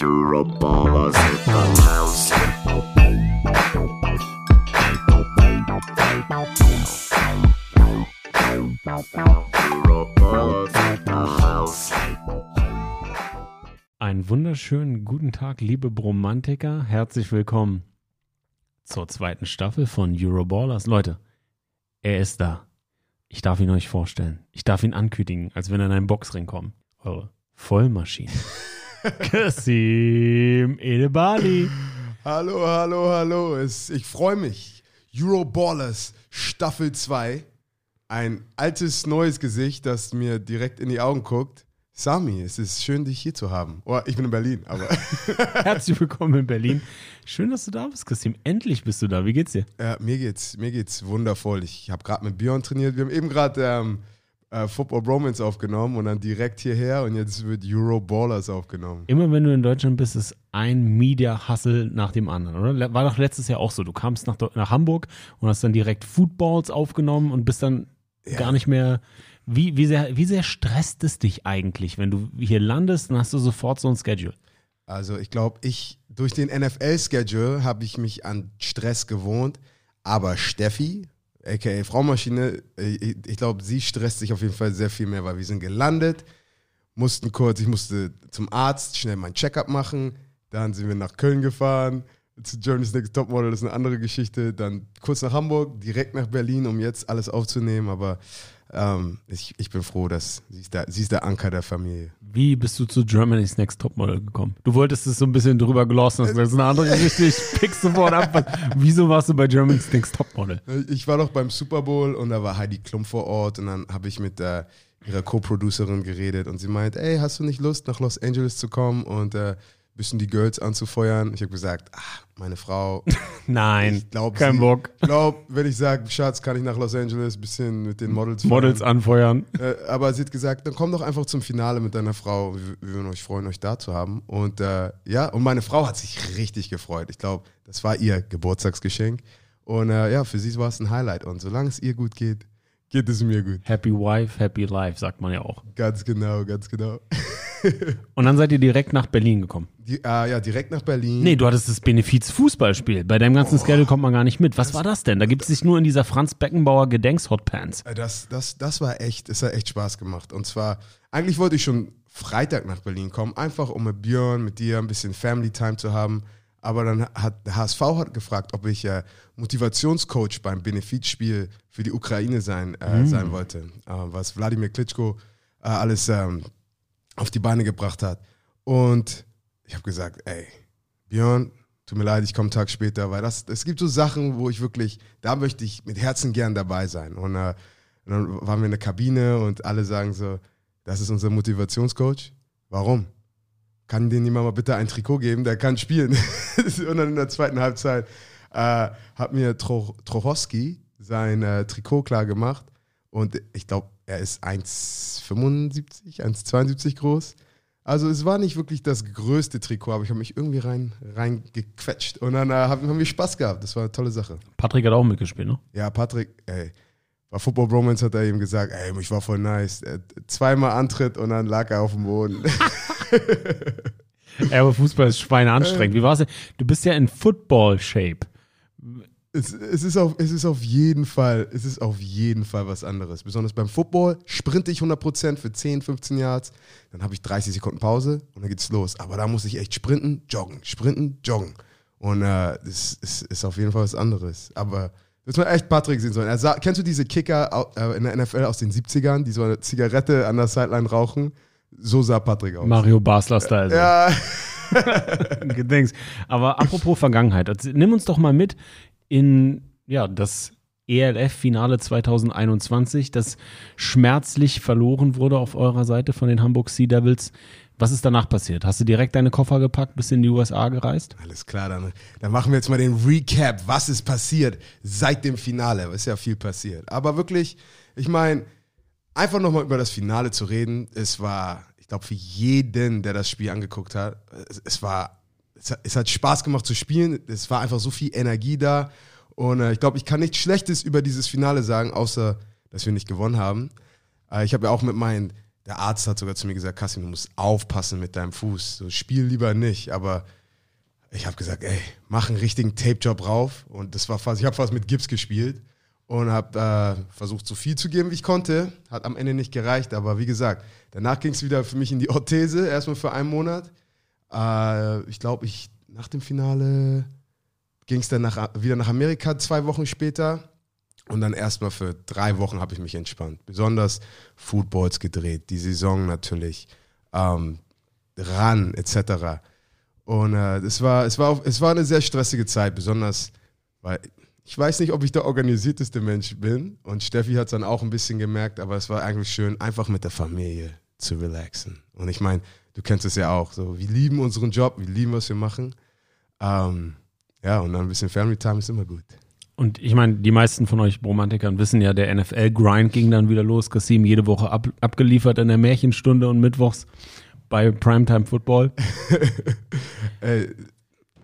Euroballers in the house. Einen wunderschönen guten Tag, liebe Bromantiker. Herzlich willkommen zur zweiten Staffel von Euroballers. Leute, er ist da. Ich darf ihn euch vorstellen. Ich darf ihn ankündigen, als wenn er in einen Boxring kommt. Eure Vollmaschine. Kasim Edebali. Hallo, hallo, hallo. Es, ich freue mich. Euroballers Staffel 2. Ein altes, neues Gesicht, das mir direkt in die Augen guckt. Sami, es ist schön, dich hier zu haben. Oh, ich bin in Berlin, aber Herzlich willkommen in Berlin. Schön, dass du da bist, Kasim. Endlich bist du da. Wie geht's dir? äh, mir geht's, mir geht's wundervoll. Ich habe gerade mit Björn trainiert. Wir haben eben gerade ähm, äh, Football Bromance aufgenommen und dann direkt hierher und jetzt wird Euroballers aufgenommen. Immer wenn du in Deutschland bist, ist ein Media-Hustle nach dem anderen, oder? War doch letztes Jahr auch so. Du kamst nach, nach Hamburg und hast dann direkt Footballs aufgenommen und bist dann gar nicht mehr. Wie, wie, sehr, wie sehr stresst es dich eigentlich, wenn du hier landest, dann hast du sofort so ein Schedule? Also ich glaube, ich durch den NFL-Schedule habe ich mich an Stress gewohnt, aber Steffi, aka Fraumaschine, äh, ich, ich glaube, sie stresst sich auf jeden Fall sehr viel mehr, weil wir sind gelandet, mussten kurz, ich musste zum Arzt schnell mein Checkup machen, dann sind wir nach Köln gefahren, zu Germany's Next Topmodel, das ist eine andere Geschichte, dann kurz nach Hamburg, direkt nach Berlin, um jetzt alles aufzunehmen, aber ähm, ich, ich bin froh, dass sie ist, der, sie ist der Anker der Familie. Wie bist du zu Germany's Next Topmodel gekommen? Du wolltest es so ein bisschen drüber glossen, hast gesagt, das ist eine andere Geschichte, ich pick sofort ab. Wieso warst du bei Germany's Next Topmodel? Ich war doch beim Super Bowl und da war Heidi Klum vor Ort und dann habe ich mit äh, ihrer Co-Producerin geredet und sie meint, ey, hast du nicht Lust, nach Los Angeles zu kommen und äh, bisschen die Girls anzufeuern? Ich habe gesagt, ach, meine Frau, Nein, ich glaube, kein Bock. Ich glaube, wenn ich sage, Schatz, kann ich nach Los Angeles, bisschen mit den Models Models anfeuern. Äh, aber sie hat gesagt, dann komm doch einfach zum Finale mit deiner Frau. Wir, wir würden euch freuen, euch da zu haben. Und äh, ja, und meine Frau hat sich richtig gefreut. Ich glaube, das war ihr Geburtstagsgeschenk. Und äh, ja, für sie war es ein Highlight. Und solange es ihr gut geht, geht es mir gut. Happy Wife, Happy Life, sagt man ja auch. Ganz genau, ganz genau. Und dann seid ihr direkt nach Berlin gekommen. Die, äh, ja, direkt nach Berlin. Nee, du hattest das Benefiz-Fußballspiel. Bei deinem ganzen Schedule kommt man gar nicht mit. Was war das denn? Da gibt es sich nur in dieser Franz Beckenbauer Gedenks-Hotpants. Äh, Das, das, das war echt, das hat echt Spaß gemacht. Und zwar, eigentlich wollte ich schon Freitag nach Berlin kommen, einfach um mit Björn, mit dir ein bisschen Family Time zu haben. Aber dann hat der HSV hat gefragt, ob ich äh, Motivationscoach beim Benefizspiel für die Ukraine sein, äh, sein wollte, äh, was Wladimir Klitschko äh, alles ähm, auf die Beine gebracht hat. Und ich habe gesagt, ey, Björn, tut mir leid, ich komme einen Tag später, weil das, es gibt so Sachen, wo ich wirklich, da möchte ich mit Herzen gern dabei sein. Und, äh, und dann waren wir in der Kabine und alle sagen so, das ist unser Motivationscoach. Warum? Kann den jemand mal bitte ein Trikot geben, der kann spielen. und dann in der zweiten Halbzeit äh, hat mir Tro Trochowski sein äh, Trikot klar gemacht. Und ich glaube, er ist 1,75, 1,72 groß. Also es war nicht wirklich das größte Trikot, aber ich habe mich irgendwie rein, rein gequetscht. Und dann äh, haben, wir Spaß gehabt. Das war eine tolle Sache. Patrick hat auch mitgespielt, ne? Ja, Patrick, ey, bei Football Bromance hat er ihm gesagt, ey, ich war voll nice. Zweimal Antritt und dann lag er auf dem Boden. Ja, aber Fußball ist schweineanstrengend. Wie war's denn? Du bist ja in Football-Shape. es, es, ist auf, es ist auf jeden Fall, es ist auf jeden Fall was anderes. Besonders beim Football sprinte ich 100% für 10, 15 Yards, dann habe ich 30 Sekunden Pause und dann geht's los. Aber da muss ich echt sprinten, joggen, sprinten, joggen. Und äh, das ist, ist auf jeden Fall was anderes. Aber das man echt Patrick sehen sollen. Sah, kennst du diese Kicker äh, in der NFL aus den 70ern, die so eine Zigarette an der Sideline rauchen? So sah Patrick aus. Mario Basler-Style. Ja, Gedenkst. Aber apropos Vergangenheit, also, nimm uns doch mal mit in ja, das ELF-Finale 2021, das schmerzlich verloren wurde auf eurer Seite von den Hamburg Sea Devils. Was ist danach passiert? Hast du direkt deine Koffer gepackt, bist in die USA gereist? Alles klar, dann, dann machen wir jetzt mal den Recap. Was ist passiert seit dem Finale? Es ist ja viel passiert. Aber wirklich, ich meine, einfach nochmal über das Finale zu reden, es war, glaube, für jeden, der das Spiel angeguckt hat, es, es war, es hat, es hat Spaß gemacht zu spielen. Es war einfach so viel Energie da. Und äh, ich glaube, ich kann nichts Schlechtes über dieses Finale sagen, außer, dass wir nicht gewonnen haben. Äh, ich habe ja auch mit meinen der Arzt hat sogar zu mir gesagt, Kassim, du musst aufpassen mit deinem Fuß. So, spiel lieber nicht. Aber ich habe gesagt, ey, mach einen richtigen Tape-Job rauf. Und das war fast, ich habe fast mit Gips gespielt und habe äh, versucht, so viel zu geben, wie ich konnte. Hat am Ende nicht gereicht, aber wie gesagt, danach ging es wieder für mich in die Orthese, erstmal für einen Monat. Äh, ich glaube, ich nach dem Finale ging es dann nach, wieder nach Amerika zwei Wochen später. Und dann erstmal für drei Wochen habe ich mich entspannt. Besonders Footballs gedreht, die Saison natürlich, ähm, ran etc. Und äh, es, war, es, war, es war eine sehr stressige Zeit, besonders weil ich weiß nicht, ob ich der organisierteste Mensch bin. Und Steffi hat es dann auch ein bisschen gemerkt, aber es war eigentlich schön, einfach mit der Familie zu relaxen. Und ich meine, du kennst es ja auch. So, wir lieben unseren Job, wir lieben, was wir machen. Ähm, ja, und dann ein bisschen Family Time ist immer gut. Und ich meine, die meisten von euch Romantikern wissen ja, der NFL-Grind ging dann wieder los. Kasim jede Woche ab, abgeliefert in der Märchenstunde und mittwochs bei Primetime Football. Ey,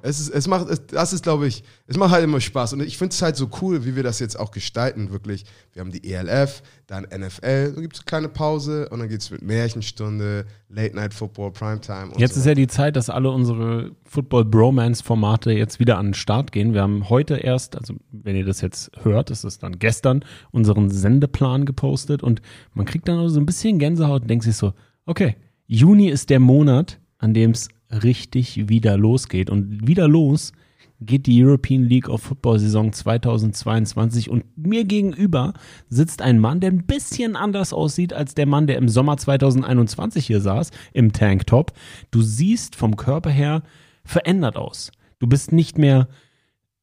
es, ist, es macht, es, das ist, glaube ich, es macht halt immer Spaß. Und ich finde es halt so cool, wie wir das jetzt auch gestalten, wirklich. Wir haben die ELF, dann NFL, dann gibt es eine kleine Pause und dann geht es mit Märchenstunde, Late Night Football, Primetime. Jetzt so ist ja die Zeit, dass alle unsere Football-Bromance-Formate jetzt wieder an den Start gehen. Wir haben heute erst, also wenn ihr das jetzt hört, ist es dann gestern, unseren Sendeplan gepostet und man kriegt dann so ein bisschen Gänsehaut und denkt sich so, okay, Juni ist der Monat, an dem es richtig wieder losgeht. Und wieder los geht die European League of Football Saison 2022 und mir gegenüber sitzt ein Mann, der ein bisschen anders aussieht als der Mann, der im Sommer 2021 hier saß, im Tanktop. Du siehst vom Körper her verändert aus. Du bist nicht mehr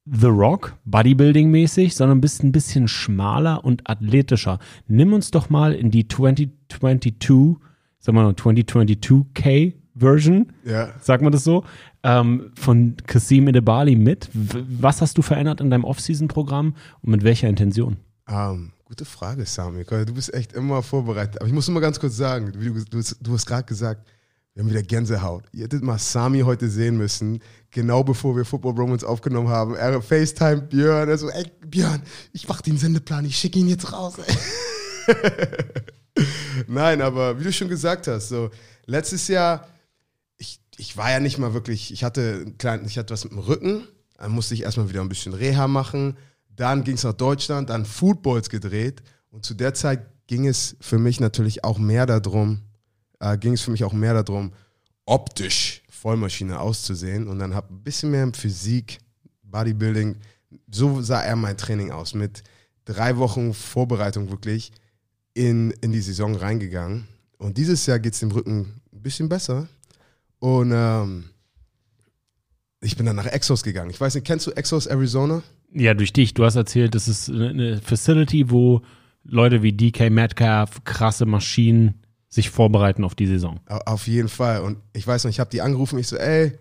The Rock, Bodybuilding-mäßig, sondern bist ein bisschen schmaler und athletischer. Nimm uns doch mal in die 2022, sagen wir mal 2022K Version, Ja. sagt man das so, ähm, von Kasim Edebali mit. Was hast du verändert in deinem Off-Season-Programm und mit welcher Intention? Ähm, gute Frage, Sami. Du bist echt immer vorbereitet. Aber ich muss nur mal ganz kurz sagen, du, du, du hast gerade gesagt, wir haben wieder Gänsehaut. Ihr hättet mal Sami heute sehen müssen, genau bevor wir Football Romans aufgenommen haben. Er FaceTime Björn, er so, ey Björn, ich mach den Sendeplan, ich schicke ihn jetzt raus. Nein, aber wie du schon gesagt hast, so letztes Jahr, ich, war ja nicht mal wirklich, ich hatte, kleinen, ich hatte was mit dem Rücken, dann musste ich erstmal wieder ein bisschen Reha machen. Dann ging es nach Deutschland, dann Footballs gedreht. Und zu der Zeit ging es für mich natürlich auch mehr darum, äh, ging es für mich auch mehr darum, optisch Vollmaschine auszusehen. Und dann habe ein bisschen mehr Physik, Bodybuilding, so sah er mein Training aus. Mit drei Wochen Vorbereitung wirklich in, in die Saison reingegangen. Und dieses Jahr geht es dem Rücken ein bisschen besser. Und ähm, ich bin dann nach Exos gegangen. Ich weiß nicht, kennst du Exos Arizona? Ja, durch dich. Du hast erzählt, das ist eine Facility, wo Leute wie DK Metcalf, krasse Maschinen sich vorbereiten auf die Saison. Au- Auf jeden Fall. Und ich weiß noch, ich habe die angerufen, ich so, ey,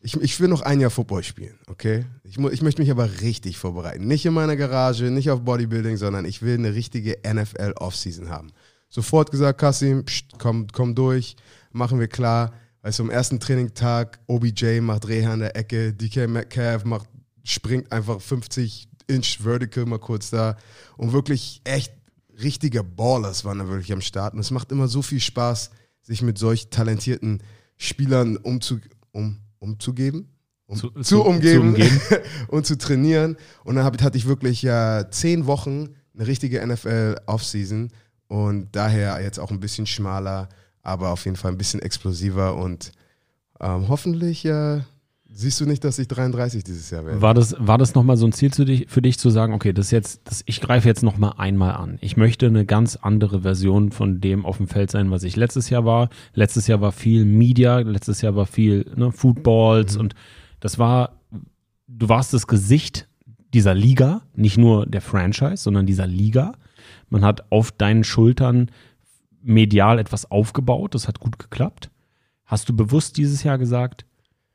ich, ich will noch ein Jahr Football spielen, okay? Ich, ich möchte mich aber richtig vorbereiten. Nicht in meiner Garage, nicht auf Bodybuilding, sondern ich will eine richtige NFL-Offseason haben. Sofort gesagt, Kassim, pst, komm, komm durch, machen wir klar. Weißt du, am ersten Trainingtag, OBJ macht Reha an der Ecke, DK Metcalf macht, springt einfach 50 Inch Vertical mal kurz da. Und wirklich echt richtige Ballers waren da wirklich am Start. Und es macht immer so viel Spaß, sich mit solch talentierten Spielern umzu, um, umzugeben. Um, zu, Zu- zu- umgeben, zu umgeben. und zu trainieren. Und dann hab, hatte ich wirklich ja zehn Wochen eine richtige NFL-Offseason und daher jetzt auch ein bisschen schmaler, aber auf jeden Fall ein bisschen explosiver und ähm, hoffentlich äh, siehst du nicht, dass ich 33 dieses Jahr werde. War das, war das nochmal so ein Ziel dich, für dich zu sagen, okay, das jetzt, das, ich greife jetzt nochmal einmal an. Ich möchte eine ganz andere Version von dem auf dem Feld sein, was ich letztes Jahr war. Letztes Jahr war viel Media, letztes Jahr war viel ne, Footballs und das war, du warst das Gesicht dieser Liga, nicht nur der Franchise, sondern dieser Liga. Man hat auf deinen Schultern medial etwas aufgebaut, das hat gut geklappt. Hast du bewusst dieses Jahr gesagt,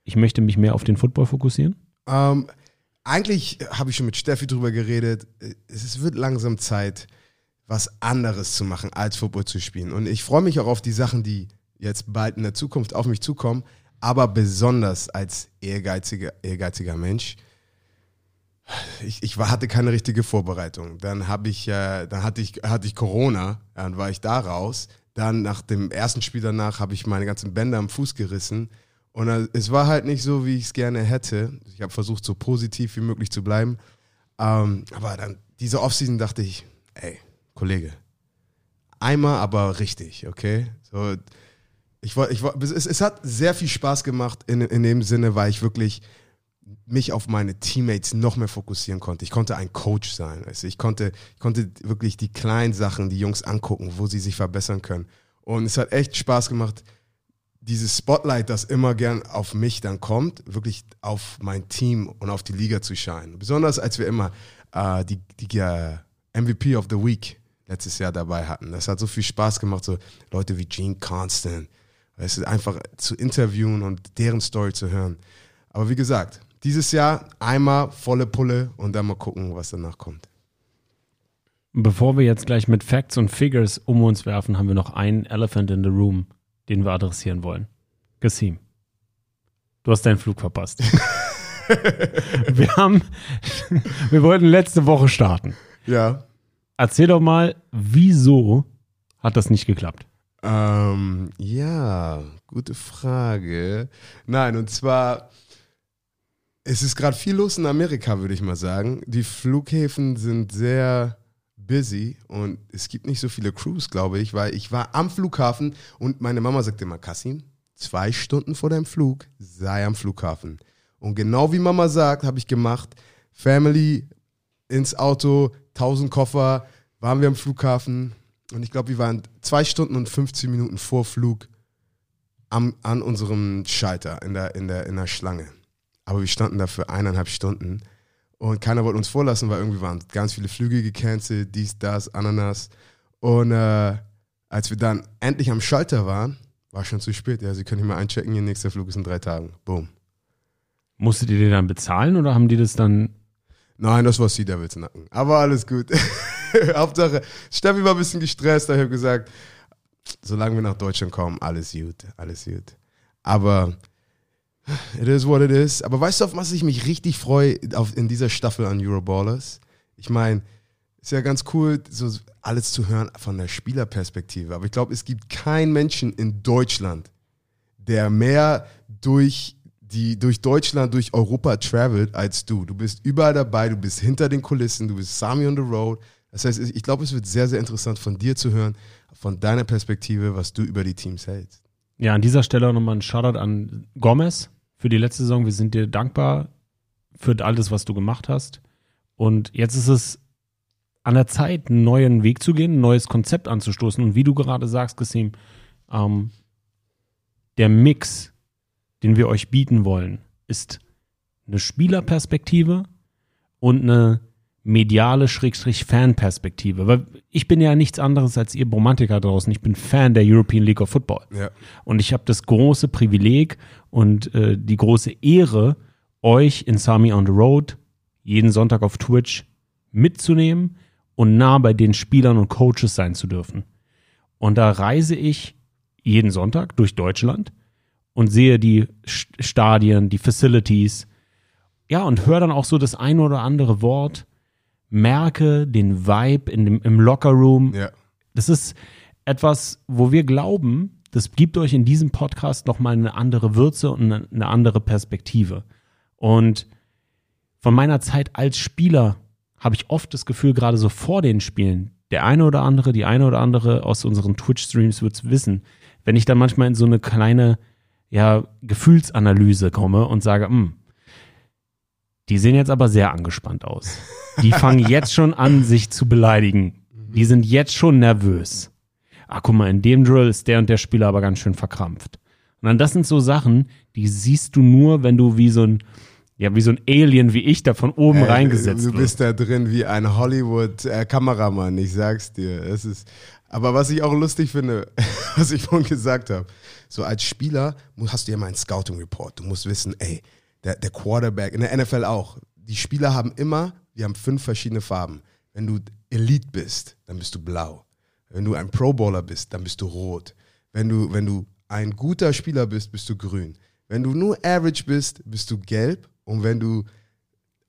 ich möchte mich mehr auf den Football fokussieren? Ähm, eigentlich habe ich schon mit Steffi drüber geredet. Es wird langsam Zeit, was anderes zu machen, als Football zu spielen. Und ich freue mich auch auf die Sachen, die jetzt bald in der Zukunft auf mich zukommen. Aber besonders als ehrgeiziger, ehrgeiziger Mensch. Ich, ich war, hatte keine richtige Vorbereitung. Dann habe ich, äh, dann hatte ich, hatte ich Corona, dann war ich da raus. Dann nach dem ersten Spiel danach habe ich meine ganzen Bänder am Fuß gerissen. Und äh, es war halt nicht so, wie ich es gerne hätte. Ich habe versucht, so positiv wie möglich zu bleiben. Ähm, aber dann, diese Offseason dachte ich, ey, Kollege, einmal aber richtig, okay? So, ich ich es, es hat sehr viel Spaß gemacht in, in dem Sinne, weil ich wirklich mich auf meine Teammates noch mehr fokussieren konnte. Ich konnte ein Coach sein. Also ich, konnte, ich konnte wirklich die kleinen Sachen, die Jungs angucken, wo sie sich verbessern können. Und es hat echt Spaß gemacht, dieses Spotlight, das immer gern auf mich dann kommt, wirklich auf mein Team und auf die Liga zu scheinen. Besonders als wir immer äh, die, die uh, MVP of the Week letztes Jahr dabei hatten. Das hat so viel Spaß gemacht, so Leute wie Gene Constant. Es ist einfach zu interviewen und deren Story zu hören. Aber wie gesagt, dieses Jahr einmal volle Pulle und dann mal gucken, was danach kommt. Bevor wir jetzt gleich mit Facts und Figures um uns werfen, haben wir noch einen Elephant in the Room, den wir adressieren wollen. Gassim, du hast deinen Flug verpasst. wir haben, wir wollten letzte Woche starten. Ja. Erzähl doch mal, wieso hat das nicht geklappt? Ähm, ja, gute Frage. Nein, und zwar, es ist gerade viel los in Amerika, würde ich mal sagen. Die Flughäfen sind sehr busy und es gibt nicht so viele Crews, glaube ich, weil ich war am Flughafen und meine Mama sagte immer, Kassim, zwei Stunden vor deinem Flug sei am Flughafen. Und genau wie Mama sagt, habe ich gemacht, Family ins Auto, 1000 Koffer, waren wir am Flughafen und ich glaube, wir waren zwei Stunden und 15 Minuten vor Flug am, an unserem Schalter in der, in, der, in der Schlange. Aber wir standen da für eineinhalb Stunden und keiner wollte uns vorlassen, weil irgendwie waren ganz viele Flüge gecancelt, dies, das, Ananas. Und äh, als wir dann endlich am Schalter waren, war schon zu spät. Ja, Sie können hier mal einchecken, Ihr nächster Flug ist in drei Tagen. Boom. Musstet ihr den dann bezahlen oder haben die das dann Nein, das war Sea Devils Nacken. Aber alles gut. Hauptsache, Steffi war ein bisschen gestresst, habe ich gesagt, solange wir nach Deutschland kommen, alles gut, alles gut. Aber it is what it is. Aber weißt du, auf was ich mich richtig freue auf, in dieser Staffel an Euroballers? Ich meine, ist ja ganz cool, so alles zu hören von der Spielerperspektive. Aber ich glaube, es gibt keinen Menschen in Deutschland, der mehr durch die durch Deutschland, durch Europa travelt als du. Du bist überall dabei, du bist hinter den Kulissen, du bist Sami on the road. Das heißt, ich glaube, es wird sehr, sehr interessant von dir zu hören, von deiner Perspektive, was du über die Teams hältst. Ja, an dieser Stelle nochmal ein Shoutout an Gomez für die letzte Saison. Wir sind dir dankbar für alles, was du gemacht hast. Und jetzt ist es an der Zeit, einen neuen Weg zu gehen, ein neues Konzept anzustoßen. Und wie du gerade sagst, Gessim, ähm, der Mix den wir euch bieten wollen, ist eine Spielerperspektive und eine mediale Schrägstrich Fanperspektive. Weil ich bin ja nichts anderes als ihr Romantiker draußen. Ich bin Fan der European League of Football. Ja. Und ich habe das große Privileg und äh, die große Ehre, euch in Sami on the Road jeden Sonntag auf Twitch mitzunehmen und nah bei den Spielern und Coaches sein zu dürfen. Und da reise ich jeden Sonntag durch Deutschland und sehe die Stadien, die Facilities. Ja, und höre dann auch so das eine oder andere Wort, merke den Vibe in dem, im Lockerroom. Ja. Das ist etwas, wo wir glauben, das gibt euch in diesem Podcast nochmal eine andere Würze und eine, andere Perspektive. Und von meiner Zeit als Spieler habe ich oft das Gefühl, gerade so vor den Spielen, der eine oder andere, die eine oder andere aus unseren Twitch-Streams wird es wissen, wenn ich dann manchmal in so eine kleine ja, Gefühlsanalyse komme und sage, hm, die sehen jetzt aber sehr angespannt aus. Die fangen jetzt schon an, sich zu beleidigen. Die sind jetzt schon nervös. Ah, guck mal, in dem Drill ist der und der Spieler aber ganz schön verkrampft. Und dann, das sind so Sachen, die siehst du nur, wenn du wie so ein, ja, wie so ein Alien wie ich da von oben Ey, reingesetzt Du bist da drin wie ein Hollywood-Kameramann, ich sag's dir. Es ist, aber was ich auch lustig finde, was ich vorhin gesagt habe, so als Spieler hast du ja mal einen Scouting Report. Du musst wissen, ey, der, der Quarterback, in der NFL auch, die Spieler haben immer, wir haben fünf verschiedene Farben. Wenn du Elite bist, dann bist du blau. Wenn du ein Pro Bowler bist, dann bist du rot. Wenn du, wenn du ein guter Spieler bist, bist du grün. Wenn du nur average bist, bist du gelb. Und wenn du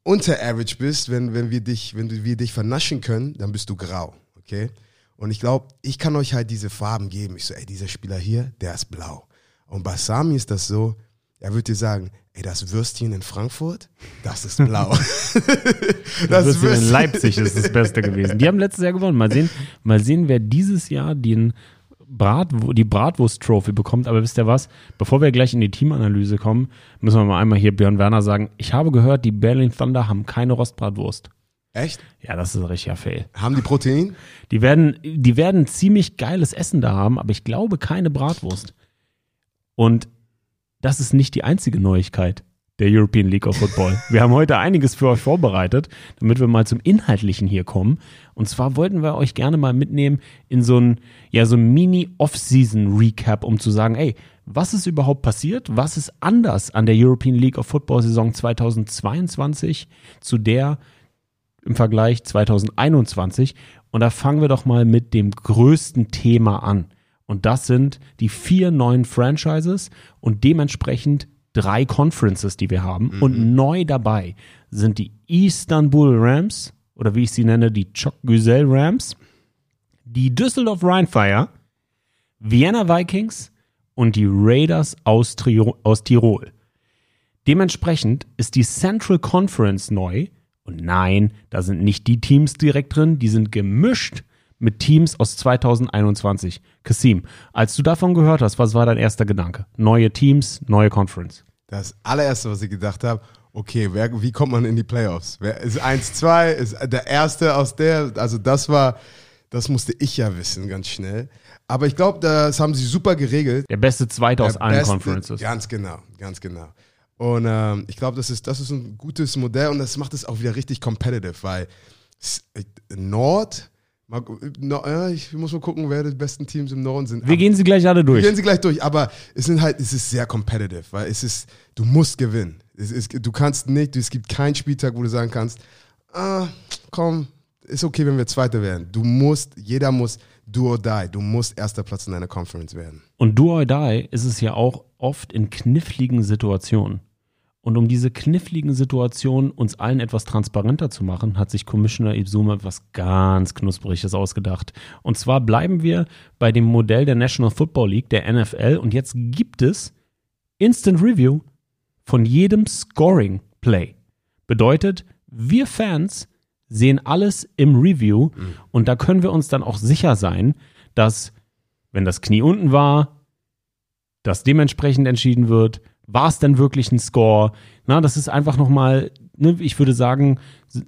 unter average bist, wenn, wenn, wir dich, wenn wir dich vernaschen können, dann bist du grau. Okay? Und ich glaube, ich kann euch halt diese Farben geben. Ich so, ey, dieser Spieler hier, der ist blau. Und bei Sami ist das so, er würde dir sagen, ey, das Würstchen in Frankfurt, das ist blau. Das Würstchen in Leipzig ist das Beste gewesen. Die haben letztes Jahr gewonnen. Mal sehen, mal sehen wer dieses Jahr den Brat, die Bratwurst-Trophy bekommt. Aber wisst ihr was? Bevor wir gleich in die Teamanalyse kommen, müssen wir mal einmal hier Björn Werner sagen. Ich habe gehört, die Berlin Thunder haben keine Rostbratwurst. Echt? Ja, das ist ein richtiger Fail. Haben die Protein? Die werden, die werden ziemlich geiles Essen da haben, aber ich glaube keine Bratwurst. Und das ist nicht die einzige Neuigkeit der European League of Football. Wir haben heute einiges für euch vorbereitet, damit wir mal zum Inhaltlichen hier kommen. Und zwar wollten wir euch gerne mal mitnehmen in so ein, ja, so ein Mini-Off-Season-Recap, um zu sagen, ey, was ist überhaupt passiert? Was ist anders an der European League of Football Saison 2022 zu der im Vergleich 2021? Und da fangen wir doch mal mit dem größten Thema an. Und das sind die vier neuen Franchises und dementsprechend drei Conferences, die wir haben. Mhm. Und neu dabei sind die Istanbul Rams oder wie ich sie nenne, die Chok Güzel Rams, die Düsseldorf Rheinfire, Vienna Vikings und die Raiders aus, Trio aus Tirol. Dementsprechend ist die Central Conference neu. Und nein, da sind nicht die Teams direkt drin, die sind gemischt mit Teams aus 2021. Kasim, als du davon gehört hast, was war dein erster Gedanke? Neue Teams, neue Conference. Das allererste, was ich gedacht habe, okay, wer, wie kommt man in die Playoffs? Wer ist 1-2, ist der erste aus der, also das war, das musste ich ja wissen, ganz schnell. Aber ich glaube, das haben sie super geregelt. Der beste Zweite aus allen beste- Conferences. Ganz genau, ganz genau. Und ähm, ich glaube, das ist, das ist ein gutes Modell und das macht es auch wieder richtig competitive, weil äh, Nord, ich muss mal gucken, wer die besten Teams im Norden sind. Wir gehen sie gleich alle Wir durch. gehen sie gleich durch, aber es sind halt, es ist sehr competitive, weil es ist, du musst gewinnen. Es ist, du kannst nicht, es gibt keinen Spieltag, wo du sagen kannst, ah, komm, ist okay, wenn wir Zweiter werden. Du musst, jeder muss do or die. Du musst erster Platz in deiner Conference werden. Und do or die ist es ja auch oft in kniffligen Situationen. Und um diese kniffligen Situationen uns allen etwas transparenter zu machen, hat sich Commissioner Ibsuma etwas ganz Knuspriges ausgedacht. Und zwar bleiben wir bei dem Modell der National Football League, der NFL. Und jetzt gibt es Instant Review von jedem Scoring Play. Bedeutet, wir Fans sehen alles im Review und da können wir uns dann auch sicher sein, dass wenn das Knie unten war, das dementsprechend entschieden wird. War es denn wirklich ein Score? Na, das ist einfach nochmal, ne, ich würde sagen,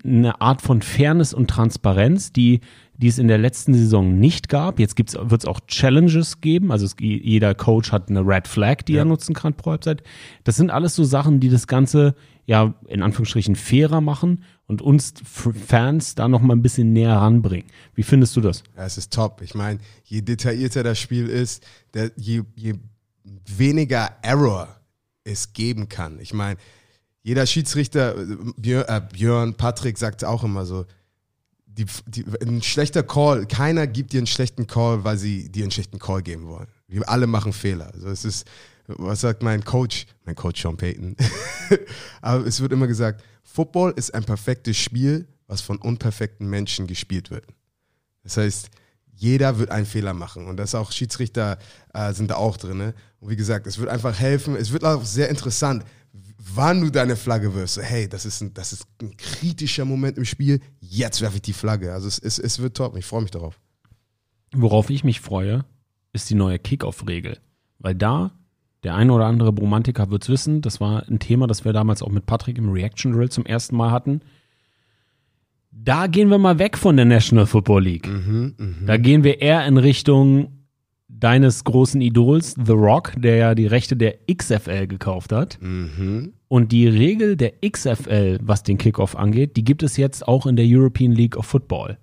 eine Art von Fairness und Transparenz, die, die es in der letzten Saison nicht gab. Jetzt wird es auch Challenges geben. Also es, jeder Coach hat eine Red Flag, die Ja. er nutzen kann pro Halbzeit. Das sind alles so Sachen, die das Ganze ja in Anführungsstrichen fairer machen und uns Fans da nochmal ein bisschen näher ranbringen. Wie findest du das? Ja, es ist top. Ich meine, je detaillierter das Spiel ist, der, je, je weniger Error es geben kann. Ich meine, jeder Schiedsrichter, äh, Björn, äh, Björn Patrick sagt auch immer so, die, die, ein schlechter Call, keiner gibt dir einen schlechten Call, weil sie dir einen schlechten Call geben wollen. Wir alle machen Fehler. Also es ist, was sagt mein Coach, mein Coach Sean Payton, aber es wird immer gesagt, Football ist ein perfektes Spiel, was von unperfekten Menschen gespielt wird. Das heißt, jeder wird einen Fehler machen und das auch Schiedsrichter äh, sind da auch drin. Ne? Und wie gesagt, es wird einfach helfen. Es wird auch sehr interessant, wann du deine Flagge wirfst. Hey, das ist, ein, das ist ein kritischer Moment im Spiel. Jetzt werfe ich die Flagge. Also es, es, es wird top. Ich freue mich darauf. Worauf ich mich freue, ist die neue Kickoff-Regel. Weil da, der eine oder andere Romantiker wird es wissen, das war ein Thema, das wir damals auch mit Patrick im Reaction Drill zum ersten Mal hatten. Da gehen wir mal weg von der National Football League. Da gehen wir eher in Richtung deines großen Idols, The Rock, der ja die Rechte der XFL gekauft hat. Und die Regel der XFL, was den Kickoff angeht, die gibt es jetzt auch in der European League of Football.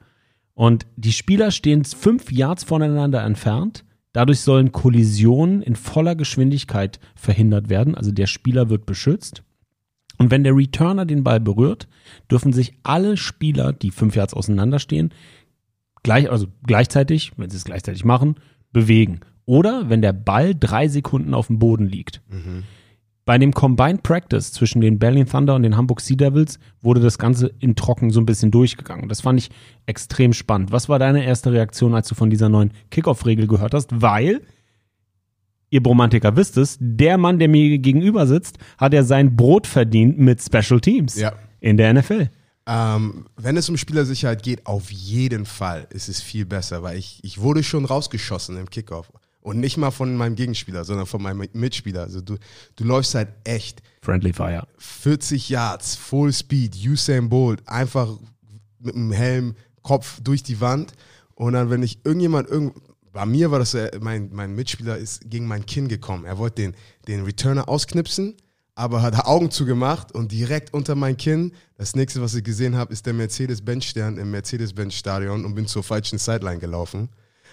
Und die Spieler stehen fünf Yards voneinander entfernt. Dadurch sollen Kollisionen in voller Geschwindigkeit verhindert werden. Also der Spieler wird beschützt. Und wenn der Returner den Ball berührt, dürfen sich alle Spieler, die fünf Yards auseinanderstehen, gleich, also gleichzeitig, wenn sie es gleichzeitig machen, bewegen. Oder wenn der Ball drei Sekunden auf dem Boden liegt. Bei Bei dem Combined Practice zwischen den Berlin Thunder und den Hamburg Sea Devils wurde das Ganze in Trocken so ein bisschen durchgegangen. Das fand ich extrem spannend. Was war deine erste Reaktion, als du von dieser neuen Kickoff-Regel gehört hast? Weil, ihr Bromantiker wisst es, der Mann, der mir gegenüber sitzt, hat ja sein Brot verdient mit Special Teams Ja. in der NFL. Ähm, wenn es um Spielersicherheit geht, auf jeden Fall ist es viel besser, weil ich, ich wurde schon rausgeschossen im Kickoff. Und nicht mal von meinem Gegenspieler, sondern von meinem Mitspieler. Also du, du läufst halt echt Friendly Fire. 40 Yards, Full Speed, Usain Bolt, einfach mit dem Helm, Kopf durch die Wand. Und dann, wenn ich irgendjemand, irgend, bei mir war das, äh, mein, mein Mitspieler ist gegen mein Kinn gekommen. Er wollte den, den Returner ausknipsen, aber hat Augen zugemacht und direkt unter mein Kinn. Das nächste, was ich gesehen habe, ist der Mercedes-Benz-Stern im Mercedes-Benz-Stadion und bin zur falschen Sideline gelaufen.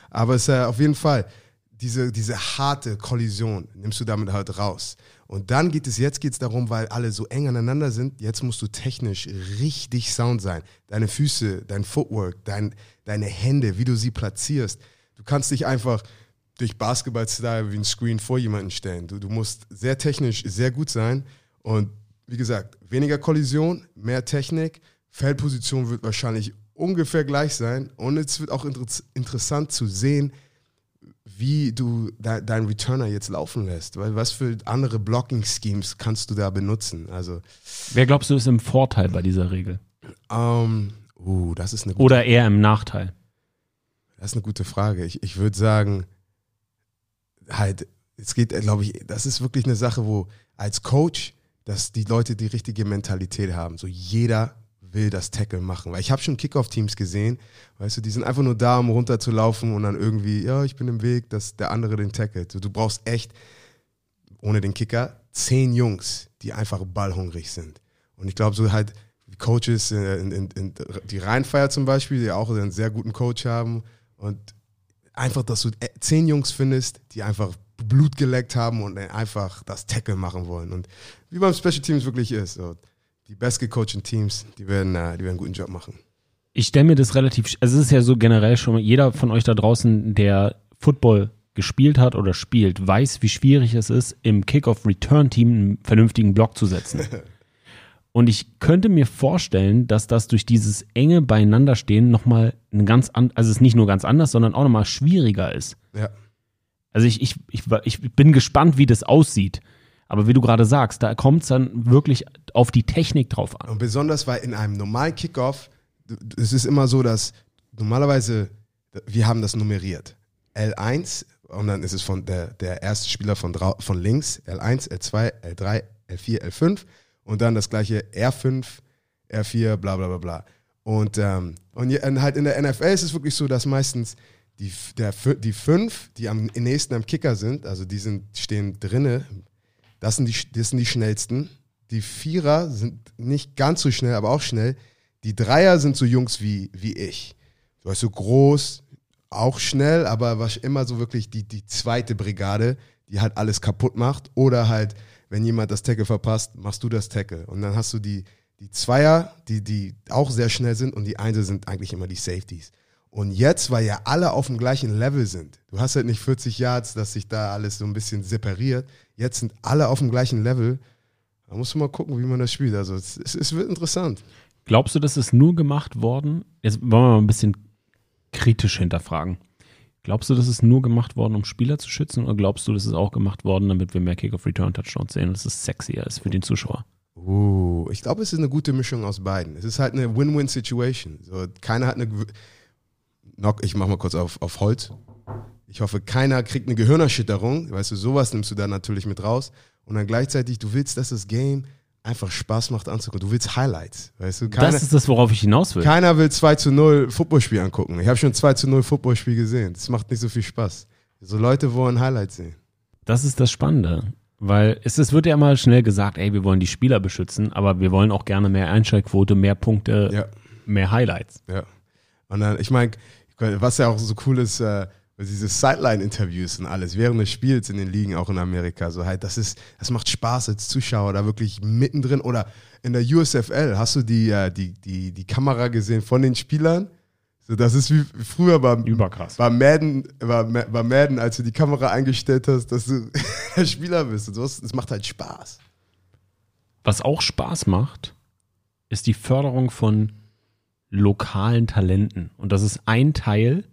Aber es ist äh, auf jeden Fall diese, diese harte Kollision nimmst du damit halt raus. Und dann geht es, jetzt geht es darum, weil alle so eng aneinander sind, jetzt musst du technisch richtig sound sein. Deine Füße, dein Footwork, dein, deine Hände, wie du sie platzierst. Du kannst dich einfach durch Basketball-Style wie ein Screen vor jemanden stellen. Du, du musst sehr technisch sehr gut sein. Und wie gesagt, weniger Kollision, mehr Technik. Feldposition wird wahrscheinlich ungefähr gleich sein. Und es wird auch inter interessant zu sehen, wie du de deinen Returner jetzt laufen lässt. Weil was für andere Blocking-Schemes kannst du da benutzen? Also, Wer glaubst du ist im Vorteil bei dieser Regel? ähm, uh, das ist eine gute, Oder eher im Nachteil? das ist eine gute Frage. Ich, ich würde sagen, halt, es geht, glaube ich, das ist wirklich eine Sache, wo als Coach, dass die Leute die richtige Mentalität haben. So jeder will das Tackle machen. Weil ich habe schon Kickoff-Teams gesehen, weißt du, die sind einfach nur da, um runterzulaufen und dann irgendwie, ja, ich bin im Weg, dass der andere den tackelt. So, du brauchst echt, ohne den Kicker, zehn Jungs, die einfach ballhungrig sind. Und ich glaube, so halt Coaches, äh, in, in, in, die Rheinfeier zum Beispiel, die auch einen sehr guten Coach haben und einfach, dass du äh, zehn Jungs findest, die einfach Blut geleckt haben und einfach das Tackle machen wollen. Und wie beim Special Teams wirklich ist. So, die bestgecoachten Teams, die werden, äh, die werden einen guten Job machen. Ich stelle mir das relativ, also es ist ja so generell schon, jeder von euch da draußen, der Football gespielt hat oder spielt, weiß, wie schwierig es ist, im Kickoff-Return-Team einen vernünftigen Block zu setzen. Und ich könnte mir vorstellen, dass das durch dieses enge Beieinanderstehen nochmal ein ganz, an, also es ist nicht nur ganz anders, sondern auch nochmal schwieriger ist. Ja. Also ich, ich, ich, ich bin gespannt, wie das aussieht. Aber wie du gerade sagst, da kommt es dann wirklich auf die Technik drauf an. Und besonders, weil in einem normalen Kickoff, es ist immer so, dass normalerweise, wir haben das nummeriert. L1 und dann ist es von der, der erste Spieler von, von links, L1, L2, L3, L4, L5 und dann das gleiche R5, R4, bla bla bla bla. Und, ähm, und und halt in der NFL ist es wirklich so, dass meistens die, der, die fünf, die am nächsten am Kicker sind, also die sind, stehen drinne, das sind, die, das sind die schnellsten. Die Vierer sind nicht ganz so schnell, aber auch schnell. Die Dreier sind so Jungs wie, wie ich. Du weißt, so groß, auch schnell, aber was immer so wirklich die, die zweite Brigade, die halt alles kaputt macht. Oder halt, wenn jemand das Tackle verpasst, machst du das Tackle. Und dann hast du die, die Zweier, die, die auch sehr schnell sind und die Einser sind eigentlich immer die Safeties. Und jetzt, weil ja alle auf dem gleichen Level sind, du hast halt nicht 40 Yards, dass sich da alles so ein bisschen separiert. Jetzt sind alle auf dem gleichen Level. Da musst du mal gucken, wie man das spielt. Also es, es, es wird interessant. Glaubst du, das ist nur gemacht worden? Jetzt wollen wir mal ein bisschen kritisch hinterfragen. Glaubst du, das ist nur gemacht worden, um Spieler zu schützen? Oder glaubst du, das ist auch gemacht worden, damit wir mehr Kick-of-Return-Touchdowns sehen und dass es sexier ist für den Zuschauer? Uh, ich glaube, es ist eine gute Mischung aus beiden. Es ist halt eine Win-Win-Situation. So, keiner hat eine. Ich mach mal kurz auf, auf Holz. Ich hoffe, keiner kriegt eine Gehirnerschütterung. Weißt du, sowas nimmst du dann natürlich mit raus. Und dann gleichzeitig, du willst, dass das Game einfach Spaß macht anzugucken. Du willst Highlights. Weißt du, keiner, das ist das, worauf ich hinaus will. keiner will 2 zu 0 Footballspiel angucken. Ich habe schon 2 zu 0 Footballspiel gesehen. Das macht nicht so viel Spaß. So Leute wollen Highlights sehen. Das ist das Spannende. Weil es, es wird ja immer schnell gesagt, ey, wir wollen die Spieler beschützen, aber wir wollen auch gerne mehr Einschaltquote, mehr Punkte, Ja. mehr Highlights. Ja. Und dann, ich meine, was ja auch so cool ist, äh, diese Sideline-Interviews und alles während des Spiels in den Ligen, auch in Amerika, so halt, das ist, das macht Spaß als Zuschauer, da wirklich mittendrin oder in der USFL, hast du die, äh, die, die, die Kamera gesehen von den Spielern? So, das ist wie früher beim, Überkrass. beim Madden, beim, Ma- beim Madden, als du die Kamera eingestellt hast, dass du der Spieler bist. Und sowas, das macht halt Spaß. Was auch Spaß macht, ist die Förderung von lokalen Talenten. Und das ist ein Teil,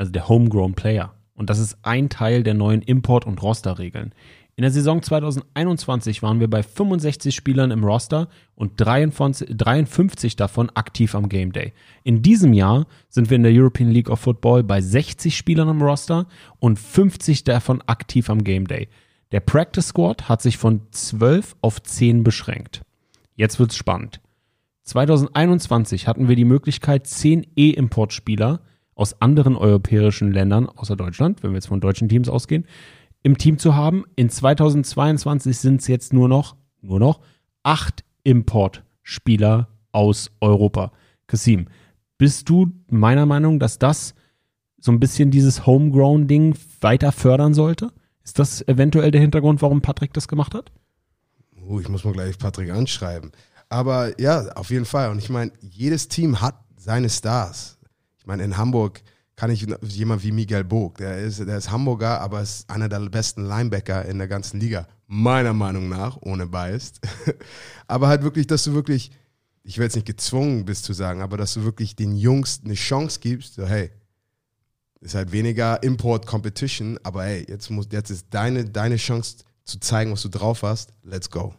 also der Homegrown Player. Und das ist ein Teil der neuen Import- und Rosterregeln. In der Saison 2021 waren wir bei 65 Spielern im Roster und 53, 53 davon aktiv am Game Day. In diesem Jahr sind wir in der European League of Football bei 60 Spielern im Roster und 50 davon aktiv am Game Day. Der Practice Squad hat sich von 12 auf 10 beschränkt. Jetzt wird's spannend. 2021 hatten wir die Möglichkeit, 10 E-Importspieler aus anderen europäischen Ländern, außer Deutschland, wenn wir jetzt von deutschen Teams ausgehen, im Team zu haben. In 2022 sind es jetzt nur noch, nur noch acht Importspieler aus Europa. Kasim, bist du meiner Meinung, dass das so ein bisschen dieses Homegrown-Ding weiter fördern sollte? Ist das eventuell der Hintergrund, warum Patrick das gemacht hat? Uh, ich muss mal gleich Patrick anschreiben. Aber ja, auf jeden Fall. Und ich meine, jedes Team hat seine Stars. Ich meine, in Hamburg kann ich jemand wie Miguel Bog, der ist, der ist Hamburger, aber ist einer der besten Linebacker in der ganzen Liga. Meiner Meinung nach, ohne Bias. aber halt wirklich, dass du wirklich, ich will jetzt nicht gezwungen bist zu sagen, aber dass du wirklich den Jungs eine Chance gibst, so hey, ist halt weniger Import-Competition, aber hey, jetzt, muss, jetzt ist deine, deine Chance zu zeigen, was du drauf hast. Let's go.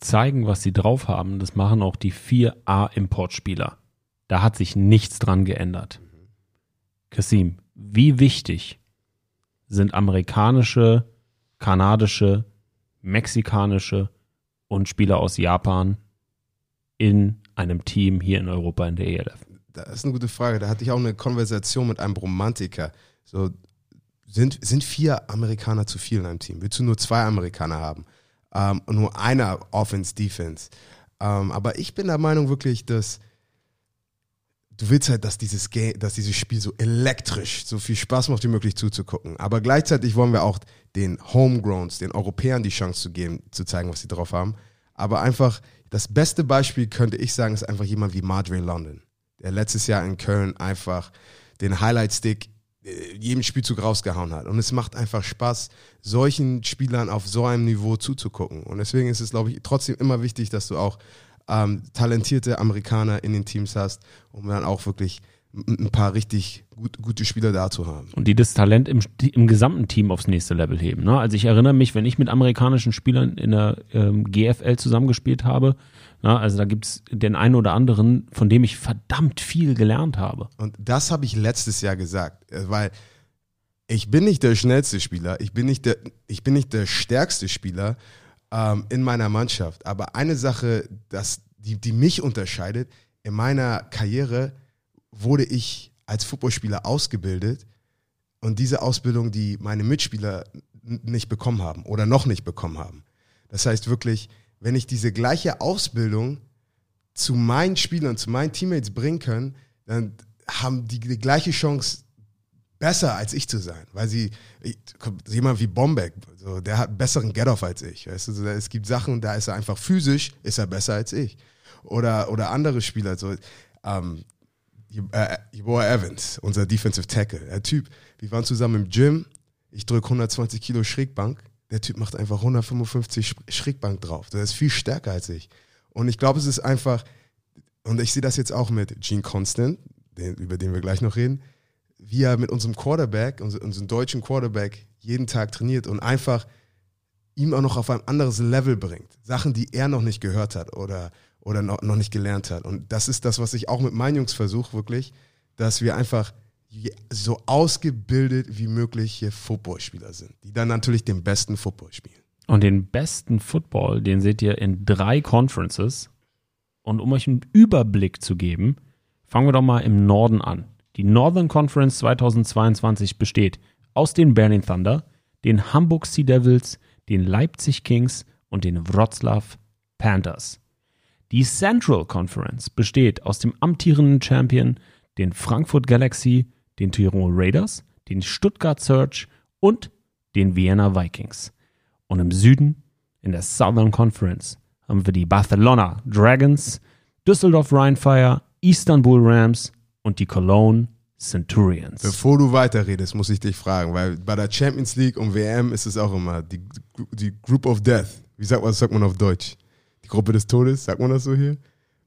zeigen, was sie drauf haben. Das machen auch die 4A-Importspieler. Da hat sich nichts dran geändert. Kasim, wie wichtig sind amerikanische, kanadische, mexikanische und Spieler aus Japan in einem Team hier in Europa in der ELF? Das ist eine gute Frage. Da hatte ich auch eine Konversation mit einem Romantiker. So, sind, sind vier Amerikaner zu viel in einem Team? Willst du nur zwei Amerikaner haben? Ähm, und nur einer Offense, Defense. Ähm, aber ich bin der Meinung wirklich, dass du willst halt, dass dieses, Game, dass dieses Spiel so elektrisch, so viel Spaß macht wie möglich zuzugucken. Aber gleichzeitig wollen wir auch den Homegrowns, den Europäern die Chance zu geben, zu zeigen, was sie drauf haben. Aber einfach, das beste Beispiel könnte ich sagen, ist einfach jemand wie Madre London, der letztes Jahr in Köln einfach den Highlight-Stick äh, jedem Spielzug rausgehauen hat. Und es macht einfach Spaß, solchen Spielern auf so einem Niveau zuzugucken. Und deswegen ist es, glaube ich, trotzdem immer wichtig, dass du auch ähm, talentierte Amerikaner in den Teams hast, um dann auch wirklich ein paar richtig gut, gute Spieler da zu haben. Und die das Talent im, im gesamten Team aufs nächste Level heben. Ne? Also ich erinnere mich, wenn ich mit amerikanischen Spielern in der ähm, GFL zusammengespielt habe, na, also da gibt's den einen oder anderen, von dem ich verdammt viel gelernt habe. Und das habe ich letztes Jahr gesagt, äh, weil ich bin nicht der schnellste Spieler, ich bin nicht der, ich bin nicht der stärkste Spieler ähm, in meiner Mannschaft. Aber eine Sache, das, die, die mich unterscheidet, in meiner Karriere wurde ich als Footballspieler ausgebildet und diese Ausbildung, die meine Mitspieler nicht bekommen haben oder noch nicht bekommen haben. Das heißt wirklich, wenn ich diese gleiche Ausbildung zu meinen Spielern, zu meinen Teammates bringen kann, dann haben die die gleiche Chance, besser als ich zu sein. Weil sie, jemand wie Bombeck, so, der hat einen besseren Get-Off als ich. Weißt du? Es gibt Sachen, da ist er einfach physisch, ist er besser als ich. Oder, oder andere Spieler, so, ähm, äh, Jeboa Evans, unser Defensive Tackle. Der Typ, wir waren zusammen im Gym, ich drücke 120 Kilo Schrägbank, der Typ macht einfach 155 Sch- Schrägbank drauf. Der ist viel stärker als ich. Und ich glaube, es ist einfach, und ich sehe das jetzt auch mit Gene Constant, den, über den wir gleich noch reden, wie er mit unserem Quarterback, unser- unserem deutschen Quarterback, jeden Tag trainiert und einfach ihm auch noch auf ein anderes Level bringt. Sachen, die er noch nicht gehört hat oder, oder noch, noch nicht gelernt hat. Und das ist das, was ich auch mit meinen Jungs versuche, wirklich, dass wir einfach so ausgebildet wie möglich Footballspieler sind, die dann natürlich den besten Football spielen. Und den besten Football, den seht ihr in drei Conferences. Und um euch einen Überblick zu geben, fangen wir doch mal im Norden an. Die Northern Conference 2022 besteht aus den Berlin Thunder, den Hamburg Sea Devils, den Leipzig Kings und den Wroclaw Panthers. Die Central Conference besteht aus dem amtierenden Champion, den Frankfurt Galaxy, den Tirol Raiders, den Stuttgart Surge und den Vienna Vikings. Und im Süden, in der Southern Conference, haben wir die Barcelona Dragons, Düsseldorf Rheinfire, Istanbul Rams und die Cologne Centurions. Bevor du weiterredest, muss ich dich fragen, weil bei der Champions League und WM ist es auch immer die, die Group of Death. Wie sagt man, sagt man auf Deutsch? Die Gruppe des Todes, sagt man das so hier?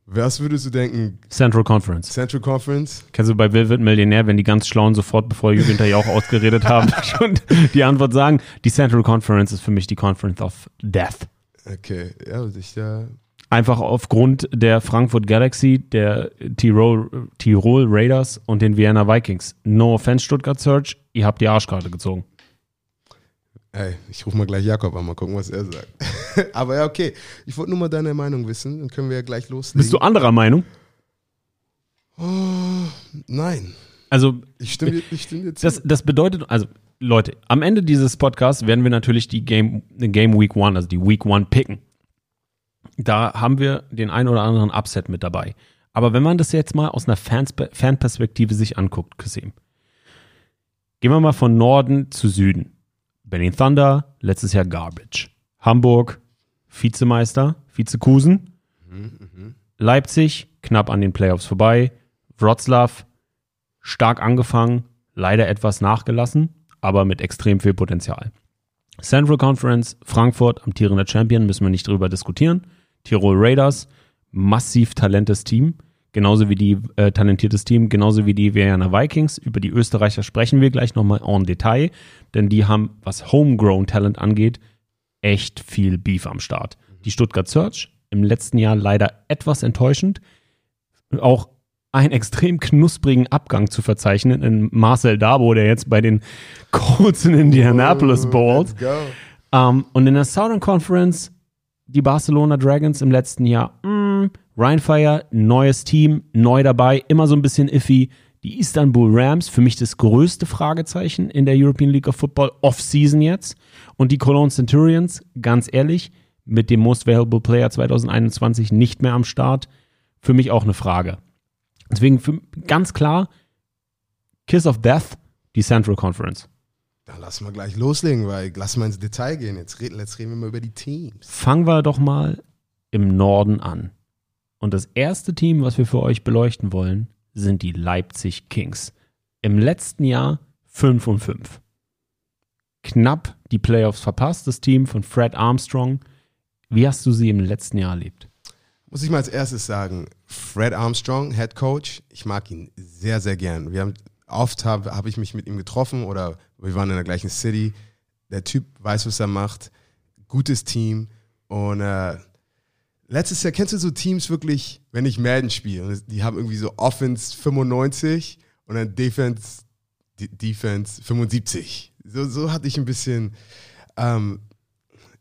Was würdest du denken? Central Conference. Central Conference? Kennst du bei Will wird Millionär, wenn die ganz Schlauen sofort, bevor Hinter ja auch ausgeredet haben, schon die Antwort sagen? Die Central Conference ist für mich die Conference of Death. Okay, ja, ich, ja. Einfach aufgrund der Frankfurt Galaxy, der Tirol, Tirol Raiders und den Vienna Vikings. No offense, Stuttgart Search, ihr habt die Arschkarte gezogen. Ey, ich rufe mal gleich Jakob an, mal gucken, was er sagt. Aber ja, okay. Ich wollte nur mal deine Meinung wissen, dann können wir ja gleich loslegen. Bist du anderer Meinung? Nein. Also, Ich stimme, dir- ich stimme dir zu. das, das bedeutet, also Leute, am Ende dieses Podcasts werden wir natürlich die Game, Game Week One, also die Week One picken. Da haben wir den einen oder anderen Upset mit dabei. Aber wenn man das jetzt mal aus einer Fans Fanperspektive sich anguckt, Kasim, gehen wir mal von Norden zu Süden. Berlin Thunder, letztes Jahr Garbage. Hamburg, Vizemeister, Vizekusen. Leipzig, knapp an den Playoffs vorbei. Wroclaw, stark angefangen, leider etwas nachgelassen, aber mit extrem viel Potenzial. Central Conference, Frankfurt, amtierender Champion, müssen wir nicht drüber diskutieren. Tirol Raiders, massiv talentes Team, genauso wie die äh, talentiertes Team, genauso wie die Vienna Vikings. Über die Österreicher sprechen wir gleich nochmal en Detail, denn die haben, was Homegrown Talent angeht, echt viel Beef am Start. Die Stuttgart Search im letzten Jahr leider etwas enttäuschend. Auch einen extrem knusprigen Abgang zu verzeichnen in Marcel Dabo, der jetzt bei den Colts in Indianapolis. Let's go. Ähm, und in der Southern Conference die Barcelona Dragons im letzten Jahr. Mm, Ryan Fire, neues Team, neu dabei, immer so ein bisschen iffy. Die Istanbul Rams, für mich das größte Fragezeichen in der European League of Football, Off-Season jetzt. Und die Cologne Centurions, ganz ehrlich, mit dem Most Valuable Player 2021 nicht mehr am Start. Für mich auch eine Frage. Deswegen für, ganz klar, Kiss of Death, die Central Conference. Dann lass mal gleich loslegen, weil lass mal ins Detail gehen. Jetzt reden, jetzt reden wir mal über die Teams. Fangen wir doch mal im Norden an. Und das erste Team, was wir für euch beleuchten wollen, sind die Leipzig Kings. Im letzten Jahr 5 und 5. Knapp die Playoffs verpasst, das Team von Fred Armstrong. Wie hast du sie im letzten Jahr erlebt? Muss ich mal als erstes sagen, Fred Armstrong, Head Coach, ich mag ihn sehr, sehr gern. Wir haben oft habe hab ich mich mit ihm getroffen oder wir waren in der gleichen City. Der Typ weiß, was er macht. Gutes Team. Und äh, letztes Jahr kennst du so Teams wirklich, wenn ich Madden spiele, die haben irgendwie so Offense 95 und dann Defense, D Defense 75. So, so hatte ich ein bisschen, ähm,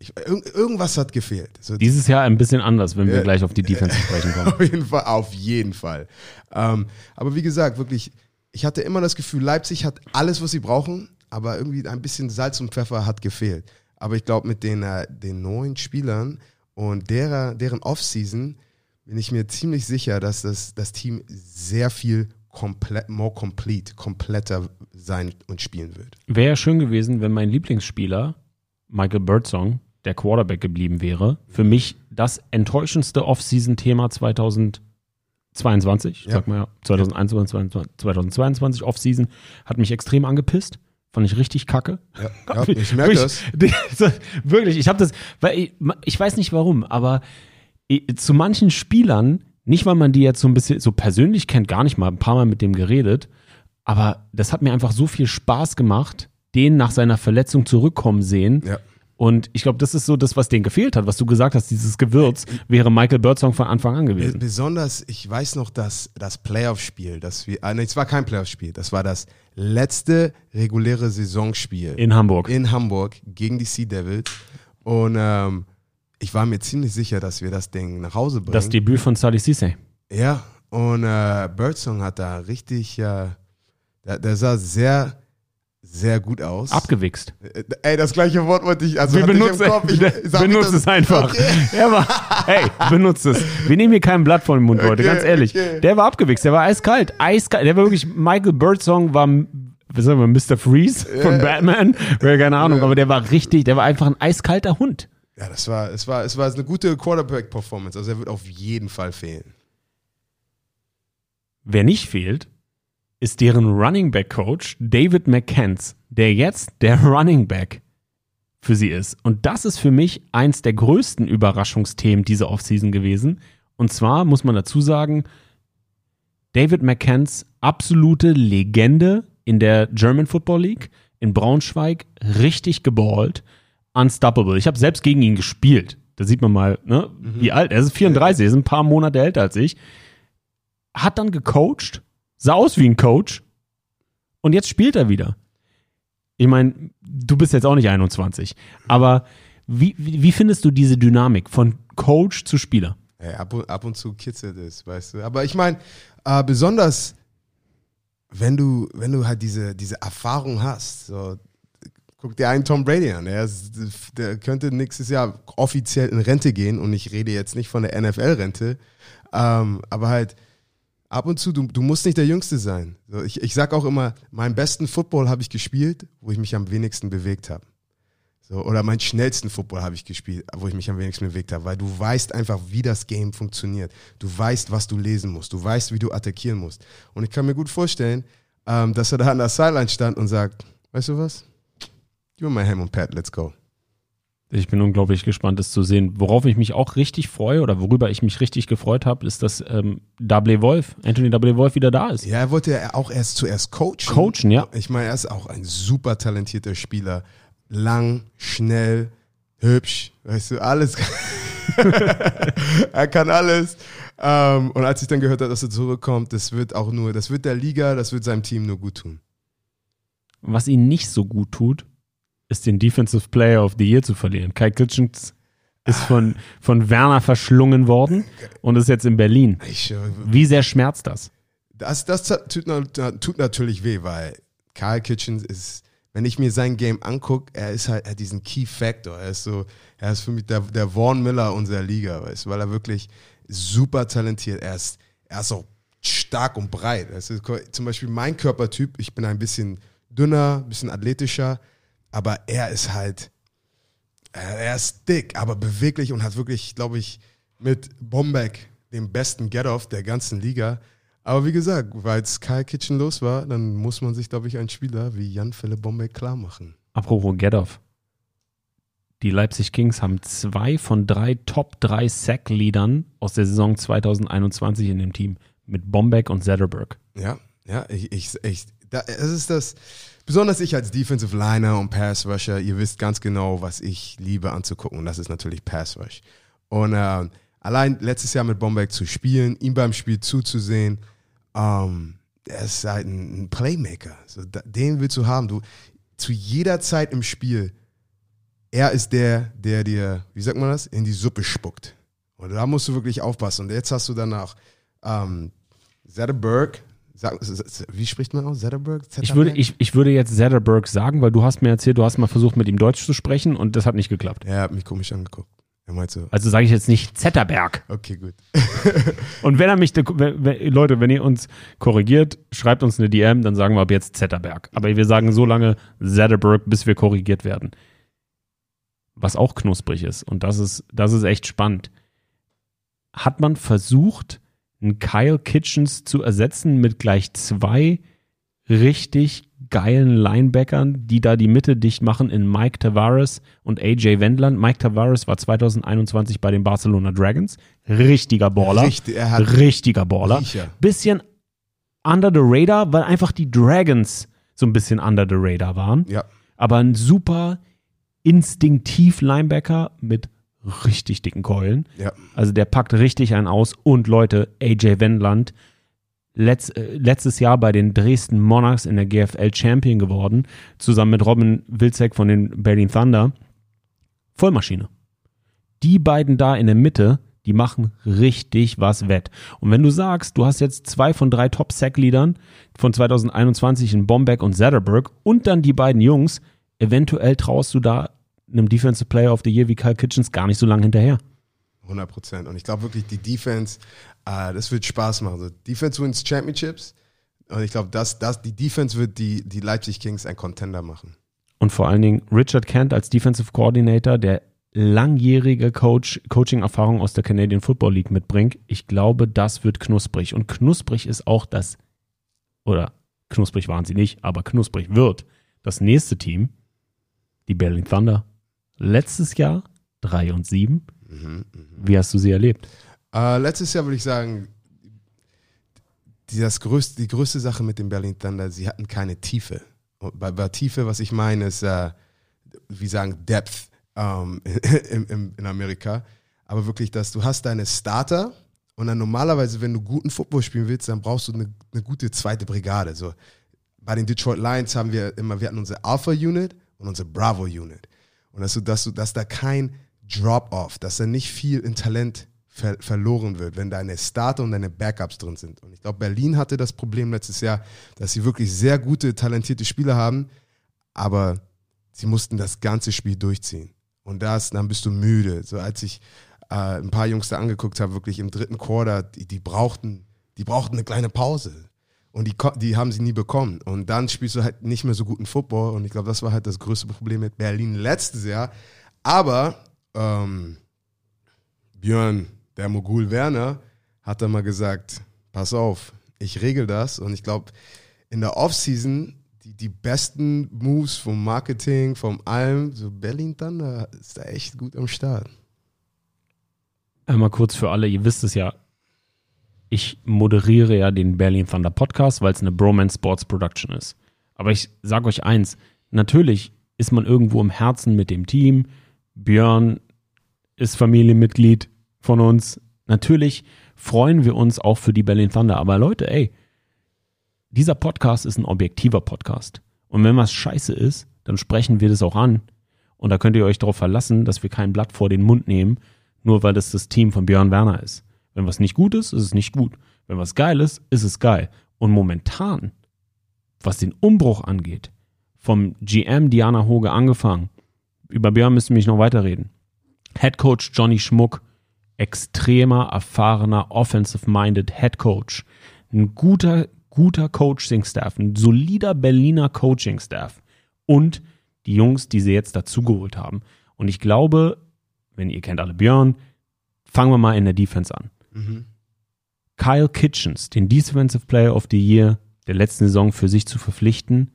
ich, irg irgendwas hat gefehlt. So, Dieses Jahr ein bisschen anders, wenn wir Ja. gleich auf die Defense zu sprechen kommen. auf jeden Fall, auf jeden Fall. Ähm, aber wie gesagt, wirklich, ich hatte immer das Gefühl, Leipzig hat alles, was sie brauchen, aber irgendwie ein bisschen Salz und Pfeffer hat gefehlt. Aber ich glaube, mit den, äh, den neuen Spielern und derer, deren Offseason bin ich mir ziemlich sicher, dass das, das Team sehr viel komplett, more complete, kompletter sein und spielen wird. Wäre schön gewesen, wenn mein Lieblingsspieler, Michael Birdsong, der Quarterback geblieben wäre. Für mich das enttäuschendste Off-Season-Thema 2022. Ich Ja. sag mal ja, 2021, 2022 Off-Season hat mich extrem angepisst. Fand ich richtig kacke. Ja, ja, ich merke das. das. Wirklich, ich habe das, weil ich, ich weiß nicht warum, aber ich- zu manchen Spielern, nicht weil man die jetzt so ein bisschen so persönlich kennt, gar nicht mal, ein paar Mal mit dem geredet, aber das hat mir einfach so viel Spaß gemacht, den nach seiner Verletzung zurückkommen sehen. Ja. Und ich glaube, das ist so das, was denen gefehlt hat, was du gesagt hast, dieses Gewürz wäre Michael Birdsong von Anfang an gewesen. Besonders, ich weiß noch, dass das Playoff-Spiel, das wir, ah, nee, es war kein Playoff-Spiel, das war das letzte reguläre Saisonspiel In Hamburg. in Hamburg gegen die Sea Devils. Und ähm, ich war mir ziemlich sicher, dass wir das Ding nach Hause bringen. Das Debüt von Sally Cisse. ja, und äh, Birdsong hat da richtig, äh, der, der sah sehr, sehr gut aus. Abgewichst. Äh, Ey, das gleiche Wort wollte ich, also Wir ich benutzen. Ich, sag benutzt es einfach. Okay. Er war, hey, benutzt es. Wir nehmen hier kein Blatt vor den Mund, Leute, Okay, ganz ehrlich. okay. Der war abgewichst, der war eiskalt. Eiskalt. Der war wirklich, Michael Birdsong war, wie sagen wir, Mr. Freeze von Batman. Wäre keine Ahnung, aber der war richtig, der war einfach ein eiskalter Hund. Ja, das war, es war, es war, es war eine gute Quarterback-Performance. Also er wird auf jeden Fall fehlen. Wer nicht fehlt, ist deren Running Back Coach David McCants, der jetzt der Running Back für sie ist. Und das ist für mich eins der größten Überraschungsthemen dieser Offseason gewesen. Und zwar muss man dazu sagen, David McCants absolute Legende in der German Football League in Braunschweig, richtig geballt, unstoppable. Ich habe selbst gegen ihn gespielt. Da sieht man mal, ne, wie alt er ist. 34, er ist ein paar Monate älter als ich. Hat dann gecoacht, sah aus wie ein Coach und jetzt spielt er wieder. Ich meine, du bist jetzt auch nicht 21, aber wie, wie, findest du diese Dynamik von Coach zu Spieler? Ey, ab, und, ab und zu kitzelt es, weißt du. Aber ich meine, äh, besonders wenn du, wenn du halt diese, diese Erfahrung hast, so, guck dir einen Tom Brady an. Er ist, der könnte nächstes Jahr offiziell in Rente gehen und ich rede jetzt nicht von der NFL-Rente, ähm, aber halt ab und zu, du, du musst nicht der Jüngste sein. Ich, ich sag auch immer, meinen besten Football habe ich gespielt, wo ich mich am wenigsten bewegt habe. So, oder meinen schnellsten Football habe ich gespielt, wo ich mich am wenigsten bewegt habe, weil du weißt einfach, wie das Game funktioniert. Du weißt, was du lesen musst. Du weißt, wie du attackieren musst. Und ich kann mir gut vorstellen, ähm, dass er da an der Sideline stand und sagt, weißt du was? Gib mir mal Ham und Pat, let's go. Ich bin unglaublich gespannt, das zu sehen. Worauf ich mich auch richtig freue oder worüber ich mich richtig gefreut habe, ist, dass ähm, Double Wolf, Anthony Double Wolf wieder da ist. Ja, er wollte ja auch erst zuerst coachen. Coachen, ja. Ich meine, er ist auch ein super talentierter Spieler. Lang, schnell, hübsch, weißt du, alles. er kann alles. Ähm, und als ich dann gehört habe, dass er zurückkommt, das wird auch nur, das wird der Liga, das wird seinem Team nur gut tun. Was ihn nicht so gut tut, ist den Defensive Player of the Year zu verlieren. Kai Kitchens ist von, von Werner verschlungen worden und ist jetzt in Berlin. Ich, äh, Wie sehr schmerzt das? Das, das tut, tut natürlich weh, weil Kyle Kitchens ist, wenn ich mir sein Game angucke, er ist halt, er hat diesen Key Factor. Er ist so, er ist für mich der, der Vaughn Miller unserer Liga, weißt weil er wirklich super talentiert. Er ist, er ist auch stark und breit. Ist zum Beispiel mein Körpertyp, ich bin ein bisschen dünner, ein bisschen athletischer, aber er ist halt, er er ist dick, aber beweglich und hat wirklich, glaube ich, mit Bombeck den besten Get-Off der ganzen Liga. Aber wie gesagt, weil es Kyle Kitchen los war, dann muss man sich, glaube ich, einen Spieler wie Jan Philipp Bombeck klar machen. Apropos Get-Off. Die Leipzig Kings haben zwei von drei Top 3 Sack-Leadern aus der Saison 2021 in dem Team. Mit Bombeck und Zetterberg. Ja, ja, ich, ich, ich da, es ist das, besonders ich als Defensive Liner und Pass Rusher, ihr wisst ganz genau, was ich liebe anzugucken und das ist natürlich Pass Rush. Und äh, allein letztes Jahr mit Bombeck zu spielen, ihm beim Spiel zuzusehen, ähm, er ist halt ein, Playmaker. So, den willst du haben. Du, zu jeder Zeit im Spiel, er ist der, der dir, wie sagt man das, in die Suppe spuckt. Und da musst du wirklich aufpassen. Und jetzt hast du dann auch ähm, Zetterberg, sag, wie spricht man aus? Zetterberg? Ich würde, ich, ich würde jetzt Zetterberg sagen, weil du hast mir erzählt, du hast mal versucht, mit ihm Deutsch zu sprechen und das hat nicht geklappt. er hat mich komisch angeguckt. Er meint so, Also sage ich jetzt nicht Zetterberg. okay, gut. Und wenn er mich, Leute, wenn ihr uns korrigiert, schreibt uns eine DM, dann sagen wir ab jetzt Zetterberg. Aber wir sagen so lange Zetterberg, bis wir korrigiert werden. Was auch knusprig ist. Und das ist, das ist echt spannend. Hat man versucht, einen Kyle Kitchens zu ersetzen mit gleich zwei richtig geilen Linebackern, die da die Mitte dicht machen in Mike Tavares und AJ Wendland. Mike Tavares war 2021 bei den Barcelona Dragons. Richtiger Baller. Richtig, er hat Richtiger Baller. Riecher. Bisschen under the radar, weil einfach die Dragons so ein bisschen under the radar waren. Ja, Aber ein super instinktiv Linebacker mit richtig dicken Keulen. ja. Also der packt richtig einen aus. Und Leute, AJ Wendland, letz, äh, letztes Jahr bei den Dresden Monarchs in der GFL Champion geworden, zusammen mit Robin Wilczek von den Berlin Thunder. Vollmaschine. Die beiden da in der Mitte, die machen richtig was wett. Und wenn du sagst, du hast jetzt zwei von drei Top-Sack-Leadern von 2021 in Bombeck und Zetterberg und dann die beiden Jungs, eventuell traust du da einem Defensive Player of the Year wie Kyle Kitchens gar nicht so lange hinterher. 100 Prozent. Und ich glaube wirklich, die Defense, äh, das wird Spaß machen. So, Defense wins Championships. Und ich glaube, das, das, die Defense wird die, die Leipzig Kings ein Contender machen. Und vor allen Dingen Richard Kent als Defensive Coordinator, der langjährige Coach, Coaching-Erfahrung aus der Canadian Football League mitbringt. Ich glaube, das wird knusprig. Und knusprig ist auch das, oder knusprig waren sie nicht, aber knusprig wird das nächste Team, die Berlin Thunder. Letztes Jahr 3 und 7. Wie hast du sie erlebt? Äh, letztes Jahr würde ich sagen, die, das größte, die größte Sache mit dem Berlin Thunder, sie hatten keine Tiefe. Und bei, bei Tiefe, was ich meine, ist, äh, wie sagen, Depth ähm, in, in, in Amerika. Aber wirklich, dass du hast deine Starter und dann normalerweise, wenn du guten Football spielen willst, dann brauchst du eine, eine gute zweite Brigade. So, bei den Detroit Lions haben wir immer, wir hatten unsere Alpha-Unit und unsere Bravo-Unit. Und dass, du, dass, du, dass da kein Drop-off, dass da nicht viel in Talent ver verloren wird, wenn deine Starter und deine Backups drin sind. Und ich glaube, Berlin hatte das Problem letztes Jahr, dass sie wirklich sehr gute, talentierte Spieler haben, aber sie mussten das ganze Spiel durchziehen. Und das, dann bist du müde. So als ich äh, ein paar Jungs da angeguckt habe, wirklich im dritten Quarter, die, die, brauchten, die brauchten eine kleine Pause. Und die, die haben sie nie bekommen. Und dann spielst du halt nicht mehr so guten Football. Und ich glaube, das war halt das größte Problem mit Berlin letztes Jahr. Aber ähm, Björn, der Mogul Werner, hat dann mal gesagt, pass auf, ich regel das. Und ich glaube, in der Offseason, die, die besten Moves vom Marketing, vom allem, so Berlin Thunder ist da echt gut am Start. Einmal kurz für alle, ihr wisst es ja, ich moderiere ja den Berlin Thunder Podcast, weil es eine Bromance Sports Production ist. Aber ich sage euch eins, natürlich ist man irgendwo im Herzen mit dem Team. Björn ist Familienmitglied von uns. Natürlich freuen wir uns auch für die Berlin Thunder. Aber Leute, ey, dieser Podcast ist ein objektiver Podcast. Und wenn was scheiße ist, dann sprechen wir das auch an. Und da könnt ihr euch darauf verlassen, dass wir kein Blatt vor den Mund nehmen, nur weil das das Team von Björn Werner ist. Wenn was nicht gut ist, ist es nicht gut. Wenn was geil ist, ist es geil. Und momentan, was den Umbruch angeht, vom GM Diana Hoge angefangen, über Björn müsst ihr mich noch weiterreden. Head Coach Johnny Schmuck, extremer, erfahrener, offensive-minded Head Coach. Ein guter, guter Coaching-Staff, ein solider Berliner Coaching-Staff. Und die Jungs, die sie jetzt dazugeholt haben. Und ich glaube, wenn ihr kennt alle Björn, fangen wir mal in der Defense an. Kyle Kitchens, den Defensive Player of the Year der letzten Saison für sich zu verpflichten,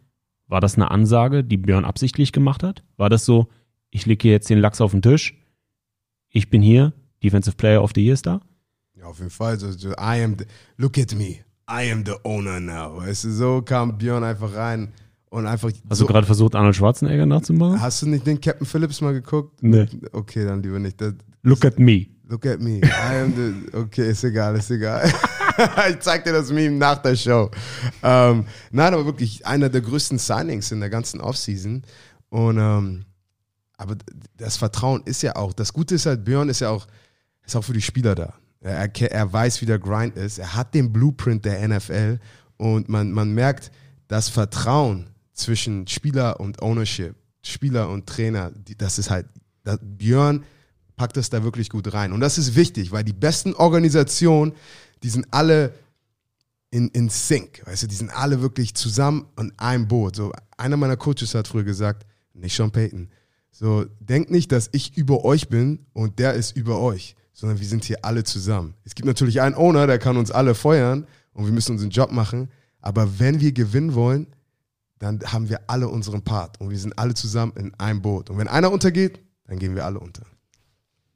war das eine Ansage, die Björn absichtlich gemacht hat? War das so, ich lege hier jetzt den Lachs auf den Tisch, ich bin hier, Defensive Player of the Year ist da? Ja, auf jeden Fall. So, so, I am the, look at me. I am the owner now. Weißt du, so kam Björn einfach rein und einfach. Hast so, du gerade versucht, Arnold Schwarzenegger nachzumachen? Hast du nicht den Captain Phillips mal geguckt? Nee. Okay, dann lieber nicht. Das, Look at me. Look at me. I am the. Okay, ist egal, ist egal. ich zeig dir das Meme nach der Show. Ähm, nein, aber wirklich einer der größten Signings in der ganzen Offseason. Und ähm, aber das Vertrauen ist ja auch. Das Gute ist halt, Björn ist ja auch, ist auch für die Spieler da. Er, er, weiß, wie der Grind ist. Er hat den Blueprint der NFL und man, man merkt das Vertrauen zwischen Spieler und Ownership, Spieler und Trainer. Das ist halt, Björn packt das da wirklich gut rein. Und das ist wichtig, weil die besten Organisationen, die sind alle in, in Sync, weißt du, die sind alle wirklich zusammen an einem Boot. So, einer meiner Coaches hat früher gesagt, nicht Sean Payton, so, denkt nicht, dass ich über euch bin und der ist über euch, sondern wir sind hier alle zusammen. Es gibt natürlich einen Owner, der kann uns alle feuern und wir müssen unseren Job machen, aber wenn wir gewinnen wollen, dann haben wir alle unseren Part und wir sind alle zusammen in einem Boot. Und wenn einer untergeht, dann gehen wir alle unter.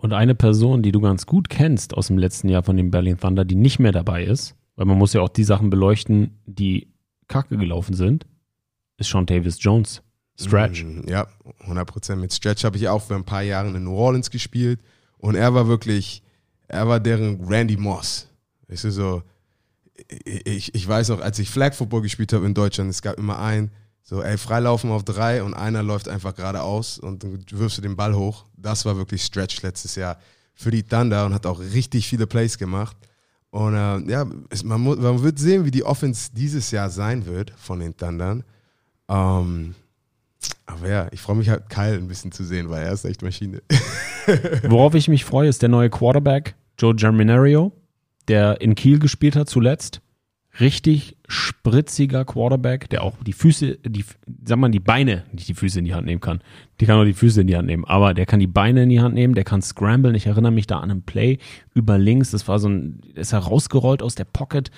Und eine Person, die du ganz gut kennst aus dem letzten Jahr von dem Berlin Thunder, die nicht mehr dabei ist, weil man muss ja auch die Sachen beleuchten, die kacke gelaufen sind, ist Sean Davis Jones. Stretch. Mhm, Ja, 100%. Mit Stretch habe ich auch für ein paar Jahre in New Orleans gespielt und er war wirklich, er war deren Randy Moss. Weißt so, ich, ich weiß noch, als ich Flag Football gespielt habe in Deutschland, es gab immer einen, so, ey, freilaufen auf drei und einer läuft einfach geradeaus und dann wirfst du den Ball hoch. Das war wirklich Stretch letztes Jahr für die Thunder und hat auch richtig viele Plays gemacht. Und äh, ja, es, man, muss, man wird sehen, wie die Offense dieses Jahr sein wird von den Thundern. Ähm, aber ja, ich freue mich halt Kyle ein bisschen zu sehen, weil er ist echt Maschine. Worauf ich mich freue, ist der neue Quarterback, Joe Germinario, der in Kiel gespielt hat zuletzt. Richtig spritziger Quarterback, der auch die Füße, die, sag mal, die Beine, nicht die Füße in die Hand nehmen kann. Die kann auch die Füße in die Hand nehmen, aber der kann die Beine in die Hand nehmen, der kann scramblen. Ich erinnere mich da an einen Play über links, das war so ein, ist er rausgerollt aus der Pocket,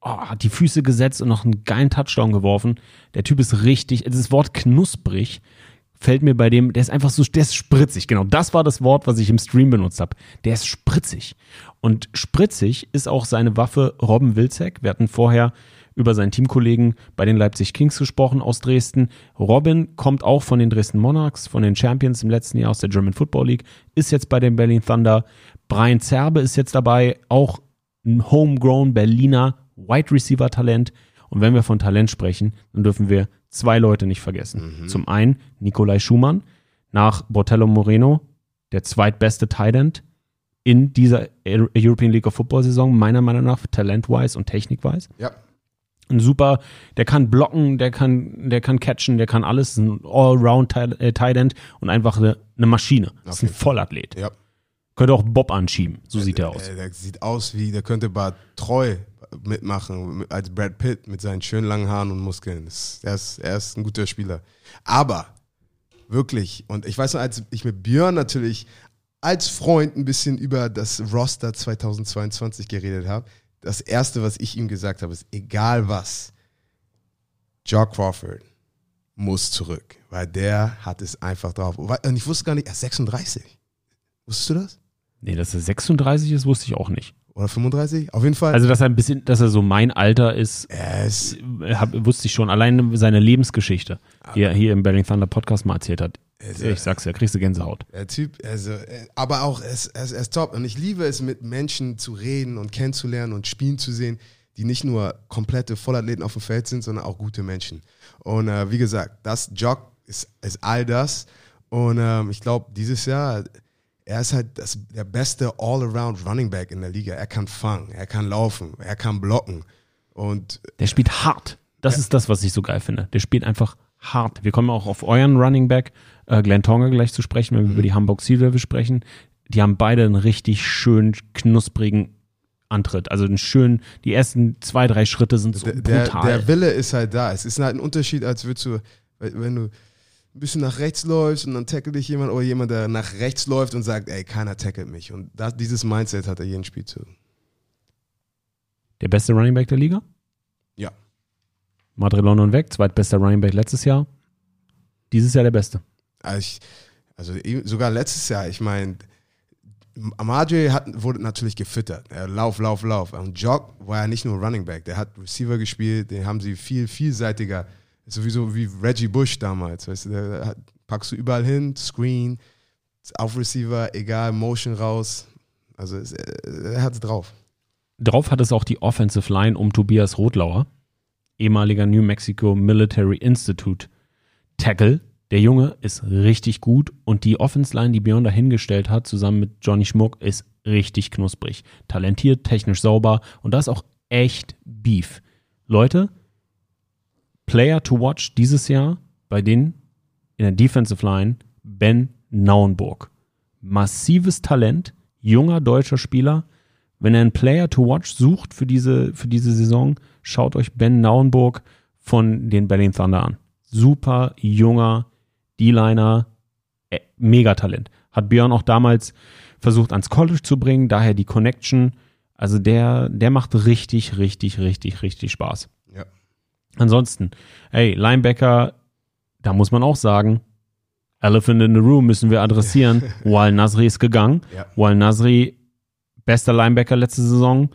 oh, hat die Füße gesetzt und noch einen geilen Touchdown geworfen. Der Typ ist richtig, das Wort knusprig fällt mir bei dem, der ist einfach so, der ist spritzig. Genau, das war das Wort, was ich im Stream benutzt habe. Der ist spritzig. Und spritzig ist auch seine Waffe Robin Wilczek. Wir hatten vorher über seinen Teamkollegen bei den Leipzig Kings gesprochen aus Dresden. Robin kommt auch von den Dresden Monarchs, von den Champions im letzten Jahr aus der German Football League, ist jetzt bei den Berlin Thunder. Brian Zerbe ist jetzt dabei, auch ein homegrown Berliner Wide Receiver Talent. Und wenn wir von Talent sprechen, dann dürfen wir zwei Leute nicht vergessen. Mhm. Zum einen Nikolai Schumann, nach Bortello Moreno, der zweitbeste Tight End in dieser European League of Football Saison, meiner Meinung nach, talent-wise und technik-wise. Ja. Ein super, der kann blocken, der kann, der kann catchen, der kann alles, ein Allround Tight äh, Tight End und einfach eine, eine Maschine. Das ist ein Vollathlet. Ja. Könnte auch Bob anschieben, so sieht er aus. Der, der sieht aus wie, der könnte bei Treu mitmachen, als Brad Pitt mit seinen schönen langen Haaren und Muskeln. Er, ist, er ist ein guter Spieler. Aber wirklich, und ich weiß noch, als ich mit Björn natürlich als Freund ein bisschen über das Roster 2022 geredet habe, das Erste, was ich ihm gesagt habe, ist, egal was, Joe Crawford muss zurück, weil der hat es einfach drauf. Und ich wusste gar nicht, er ist 36. Wusstest du das? Nee, dass er 36 ist, wusste ich auch nicht. Oder 35? Auf jeden Fall. Also, dass er ein bisschen, dass er so mein Alter ist, er ist, äh, hab, wusste ich schon. Allein seine Lebensgeschichte, die er hier im Berlin Thunder Podcast mal erzählt hat. Also- ich sag's ja, kriegst du Gänsehaut. der Typ, also, äh, aber auch, er ist, er, ist, er ist top. Und ich liebe es, mit Menschen zu reden und kennenzulernen und spielen zu sehen, die nicht nur komplette Vollathleten auf dem Feld sind, sondern auch gute Menschen. Und äh, wie gesagt, das Jog ist, ist all das. Und ähm, ich glaube, dieses Jahr, er ist halt das, der beste All-Around Running Back in der Liga. Er kann fangen, er kann laufen, er kann blocken. Und Der spielt hart. Das ist das, was ich so geil finde. Der spielt einfach hart. Wir kommen auch auf euren Running Back, äh, Glenn Tonga, gleich zu sprechen, wenn wir über die Hamburg Sea Devils sprechen. Die haben beide einen richtig schön knusprigen Antritt. Also einen schönen, die ersten zwei, drei Schritte sind so der, der, brutal. der Wille ist halt da. Es ist halt ein Unterschied, als würdest du, wenn du ein bisschen nach rechts läufst und dann tackelt dich jemand oder jemand, der nach rechts läuft und sagt, ey, keiner tackelt mich. Und das, dieses Mindset hat er jeden Spielzug. der beste Running Back der Liga? Ja. Madre London weg, zweitbester Running Back letztes Jahr. Dieses Jahr der beste. Also, ich, also sogar letztes Jahr, ich meine, Amadre hat, wurde natürlich gefüttert. Er, lauf, lauf, lauf. Und Jog war ja nicht nur Running Back, der hat Receiver gespielt, den haben sie viel vielseitiger, sowieso wie Reggie Bush damals. Weißt du, hat, packst du überall hin, Screen, auf Receiver, egal, Motion raus. Also er hat es drauf. Drauf hat es auch die Offensive Line um Tobias Rotlauer, ehemaliger New Mexico Military Institute Tackle. Der Junge ist richtig gut und die Offense Line, die Björn dahingestellt hat, zusammen mit Johnny Schmuck, ist richtig knusprig. Talentiert, technisch sauber und da ist auch echt Beef. Leute, Player to watch dieses Jahr bei denen in der Defensive Line Ben Nauenburg. Massives Talent, junger deutscher Spieler. Wenn er einen Player to watch sucht für diese, für diese Saison, schaut euch Ben Nauenburg von den Berlin Thunder an. Super junger D-Liner, äh, Megatalent. Hat Björn auch damals versucht ans College zu bringen, daher die Connection. Also der, der macht richtig, richtig, richtig, richtig Spaß. Ansonsten, hey, Linebacker, da muss man auch sagen, Elephant in the Room müssen wir adressieren. Wal Nasri ist gegangen. Ja. Wal Nasri, bester Linebacker letzte Saison,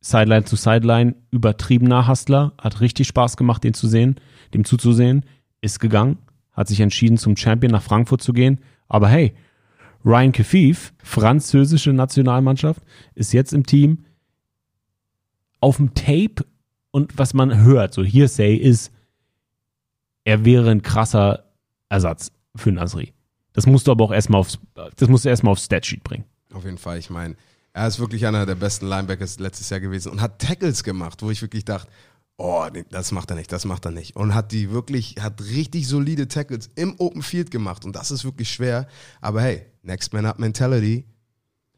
Sideline zu Sideline, übertriebener Hustler, hat richtig Spaß gemacht, den zu sehen, dem zuzusehen, ist gegangen, hat sich entschieden, zum Champion nach Frankfurt zu gehen. Aber hey, Ryan Kefif, französische Nationalmannschaft, ist jetzt im Team. Auf dem Tape und was man hört, so Hearsay, ist, er wäre ein krasser Ersatz für Nasri. Das musst du aber auch erstmal aufs, das musst du erstmal aufs Statsheet bringen. Auf jeden Fall. Ich meine, er ist wirklich einer der besten Linebackers letztes Jahr gewesen und hat Tackles gemacht, wo ich wirklich dachte, oh, nee, das macht er nicht, das macht er nicht. Und hat die wirklich, hat richtig solide Tackles im Open Field gemacht. Und das ist wirklich schwer. Aber hey, Next Man Up Mentality.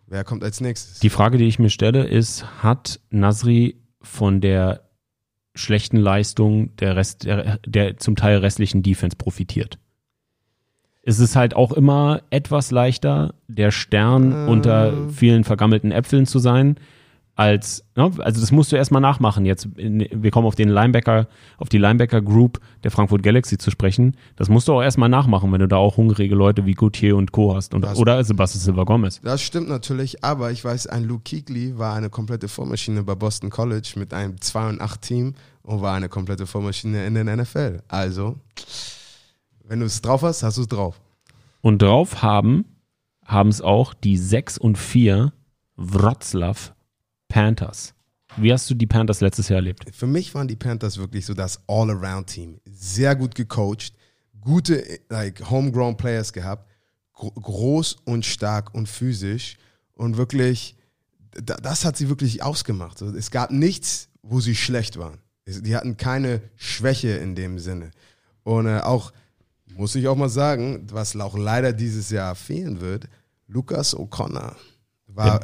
Wer kommt als nächstes? Die Frage, die ich mir stelle, ist, hat Nasri von der schlechten Leistung der, Rest, der, der zum Teil restlichen Defense profitiert. Es ist halt auch immer etwas leichter, der Stern unter vielen vergammelten Äpfeln zu sein, als, ne, also das musst du erstmal nachmachen. Jetzt, wir kommen auf den Linebacker, auf die Linebacker Group der Frankfurt Galaxy zu sprechen. Das musst du auch erstmal nachmachen, wenn du da auch hungrige Leute wie Gauthier und Co. hast. Und, Das- oder Sebastian Silva Gomez. Das stimmt natürlich, aber ich weiß, ein Luke Kuechly war eine komplette Vormaschine bei Boston College mit einem 2 und 8 Team und war eine komplette Vormaschine in den NFL. Also, wenn du es drauf hast, hast du es drauf. Und drauf haben, haben es auch die 6 und 4 Wroclaw Panthers. Wie hast du die Panthers letztes Jahr erlebt? Für mich waren die Panthers wirklich so das All-Around-Team. Sehr gut gecoacht, gute like, Homegrown Players gehabt, gro groß und stark und physisch und wirklich, da, das hat sie wirklich ausgemacht. Es gab nichts, wo sie schlecht waren. Die hatten keine Schwäche in dem Sinne. Und äh, auch, muss ich auch mal sagen, was auch leider dieses Jahr fehlen wird, Lucas O'Connor war...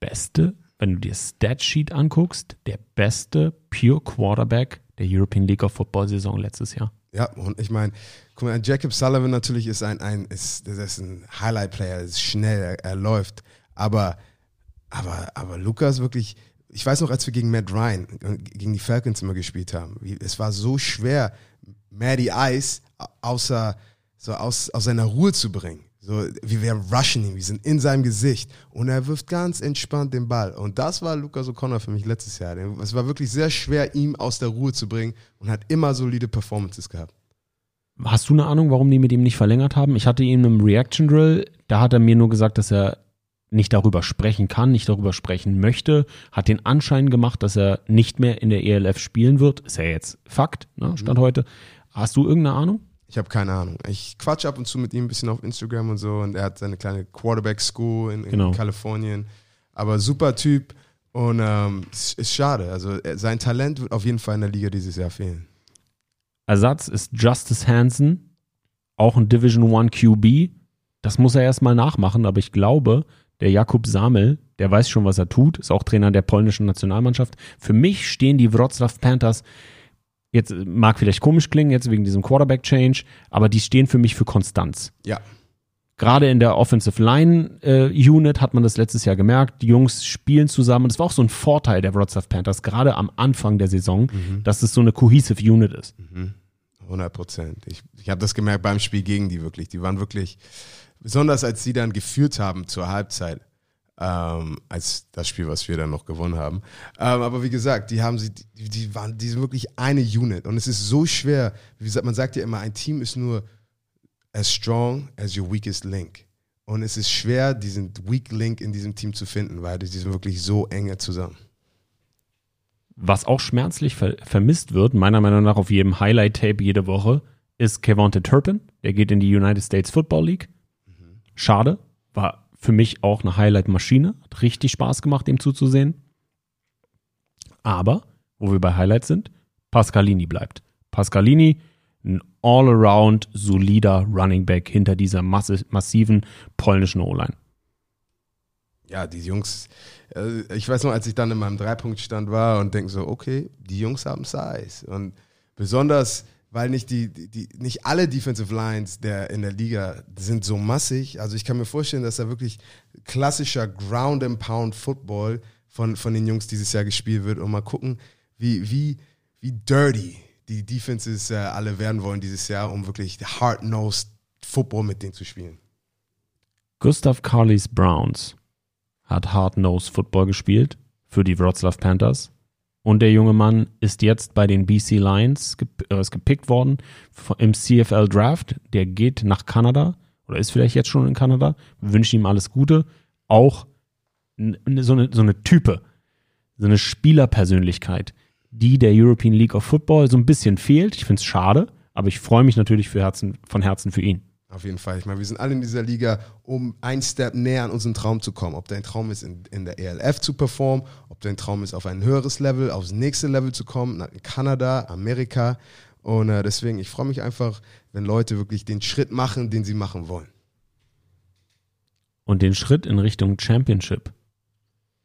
Beste, wenn du dir Statsheet anguckst, der beste Pure Quarterback der European League of Football Saison letztes Jahr. Ja, und ich meine, guck mal, Jacob Sullivan natürlich ist ein, ein ist, ist ein Highlight-Player, ist schnell, er, er läuft. Aber, aber, aber Lukas wirklich, ich weiß noch, als wir gegen Matt Ryan, gegen die Falcons immer gespielt haben, es war so schwer, Matty Ice au- außer, so aus, aus seiner Ruhe zu bringen. So, wie wir rushen ihn, wir sind in seinem Gesicht und er wirft ganz entspannt den Ball. Und das war Lucas O'Connor für mich letztes Jahr. Es war wirklich sehr schwer, ihn aus der Ruhe zu bringen und hat immer solide Performances gehabt. Hast du eine Ahnung, warum die mit ihm nicht verlängert haben? Ich hatte ihn im Reaction Drill, da hat er mir nur gesagt, dass er nicht darüber sprechen kann, nicht darüber sprechen möchte, hat den Anschein gemacht, dass er nicht mehr in der ELF spielen wird. Ist ja jetzt Fakt, ne, Stand heute. Hast du irgendeine Ahnung? Ich habe keine Ahnung. Ich quatsch ab und zu mit ihm ein bisschen auf Instagram und so und er hat seine kleine Quarterback School in, in Genau. Kalifornien. Aber super Typ und ähm, es ist schade. Also sein Talent wird auf jeden Fall in der Liga dieses Jahr fehlen. Ersatz ist Justice Hansen, auch ein Division One QB. Das muss er erstmal nachmachen, aber ich glaube, der Jakub Samel, der weiß schon, was er tut, ist auch Trainer der polnischen Nationalmannschaft. Für mich stehen die Wroclaw Panthers, jetzt äh, mag vielleicht komisch klingen, jetzt wegen diesem Quarterback-Change, aber die stehen für mich für Konstanz. Ja, Gerade in der Offensive Line äh, Unit hat man das letztes Jahr gemerkt. Die Jungs spielen zusammen. Das war auch so ein Vorteil der Wroclaw Panthers, gerade am Anfang der Saison, dass es so eine cohesive Unit ist. 100 Prozent. Ich, ich habe das gemerkt beim Spiel gegen die wirklich. Die waren wirklich, besonders als sie dann geführt haben zur Halbzeit, ähm, als das Spiel, was wir dann noch gewonnen haben. Ähm, aber wie gesagt, die haben sie, die, die waren, die sind wirklich eine Unit und es ist so schwer. Wie gesagt, man sagt ja immer, ein Team ist nur as strong as your weakest link. Und es ist schwer, diesen weak link in diesem Team zu finden, weil die sind wirklich so enge zusammen. Was auch schmerzlich ver vermisst wird, meiner Meinung nach auf jedem Highlight-Tape jede Woche, ist Kevonte Turpin. Der geht in die United States Football League. Schade. War für mich auch eine Highlight-Maschine. Hat richtig Spaß gemacht, dem zuzusehen. Aber, wo wir bei Highlights sind, Pascalini bleibt. Pascalini, ein all-around solider Running Back hinter dieser massi massiven polnischen O-Line. ja, die Jungs, äh, ich weiß noch, als ich dann in meinem Dreipunktstand war und denke so, okay, die Jungs haben Size. Und besonders, weil nicht die, die, die nicht alle Defensive Lines der in der Liga sind so massig. Also ich kann mir vorstellen, dass da wirklich klassischer Ground and Pound Football von, von den Jungs dieses Jahr gespielt wird und mal gucken, wie, wie, wie dirty die Defenses äh, alle werden wollen dieses Jahr, um wirklich hard-nosed Football mit denen zu spielen. Gustav Carlis Browns hat Hard-Nose Football gespielt für die Wroclaw Panthers. Und der junge Mann ist jetzt bei den BC Lions gep äh, ist gepickt worden im CFL Draft. Der geht nach Kanada oder ist vielleicht jetzt schon in Kanada. Wir wünschen ihm alles Gute. Auch so eine, so eine Type, so eine Spielerpersönlichkeit, die der European League of Football so ein bisschen fehlt. Ich finde es schade, aber ich freue mich natürlich Herzen, von Herzen für ihn. Auf jeden Fall. Ich meine, wir sind alle in dieser Liga, um einen Step näher an unseren Traum zu kommen. Ob dein Traum ist, in, in der ELF zu performen, ob dein Traum ist, auf ein höheres Level, aufs nächste Level zu kommen, nach Kanada, Amerika. Und äh, deswegen, ich freue mich einfach, wenn Leute wirklich den Schritt machen, den sie machen wollen. und den Schritt in Richtung Championship.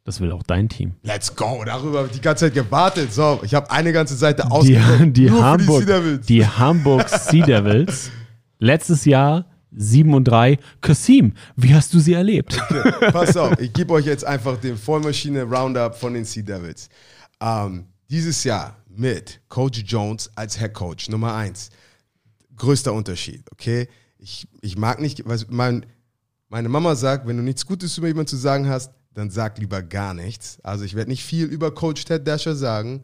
Das will auch dein Team. Let's go. Darüber habe ich die ganze Zeit gewartet. So, ich habe eine ganze Seite Die, ausgedruckt. die, nur Hamburg, die Sea Devils. die Hamburg Sea Devils. Letztes Jahr 7 und 3. Kasim, wie hast du sie erlebt? Pass auf, ich gebe euch jetzt einfach den Vollmaschine Roundup von den Sea Devils. Ähm, dieses Jahr mit Coach Jones als Head Coach Nummer eins. Größter Unterschied, okay? Ich, ich mag nicht, was mein, meine Mama sagt, wenn du nichts Gutes über jemanden zu sagen hast, dann sag lieber gar nichts. Also ich werde nicht viel über Coach Ted Dasher sagen.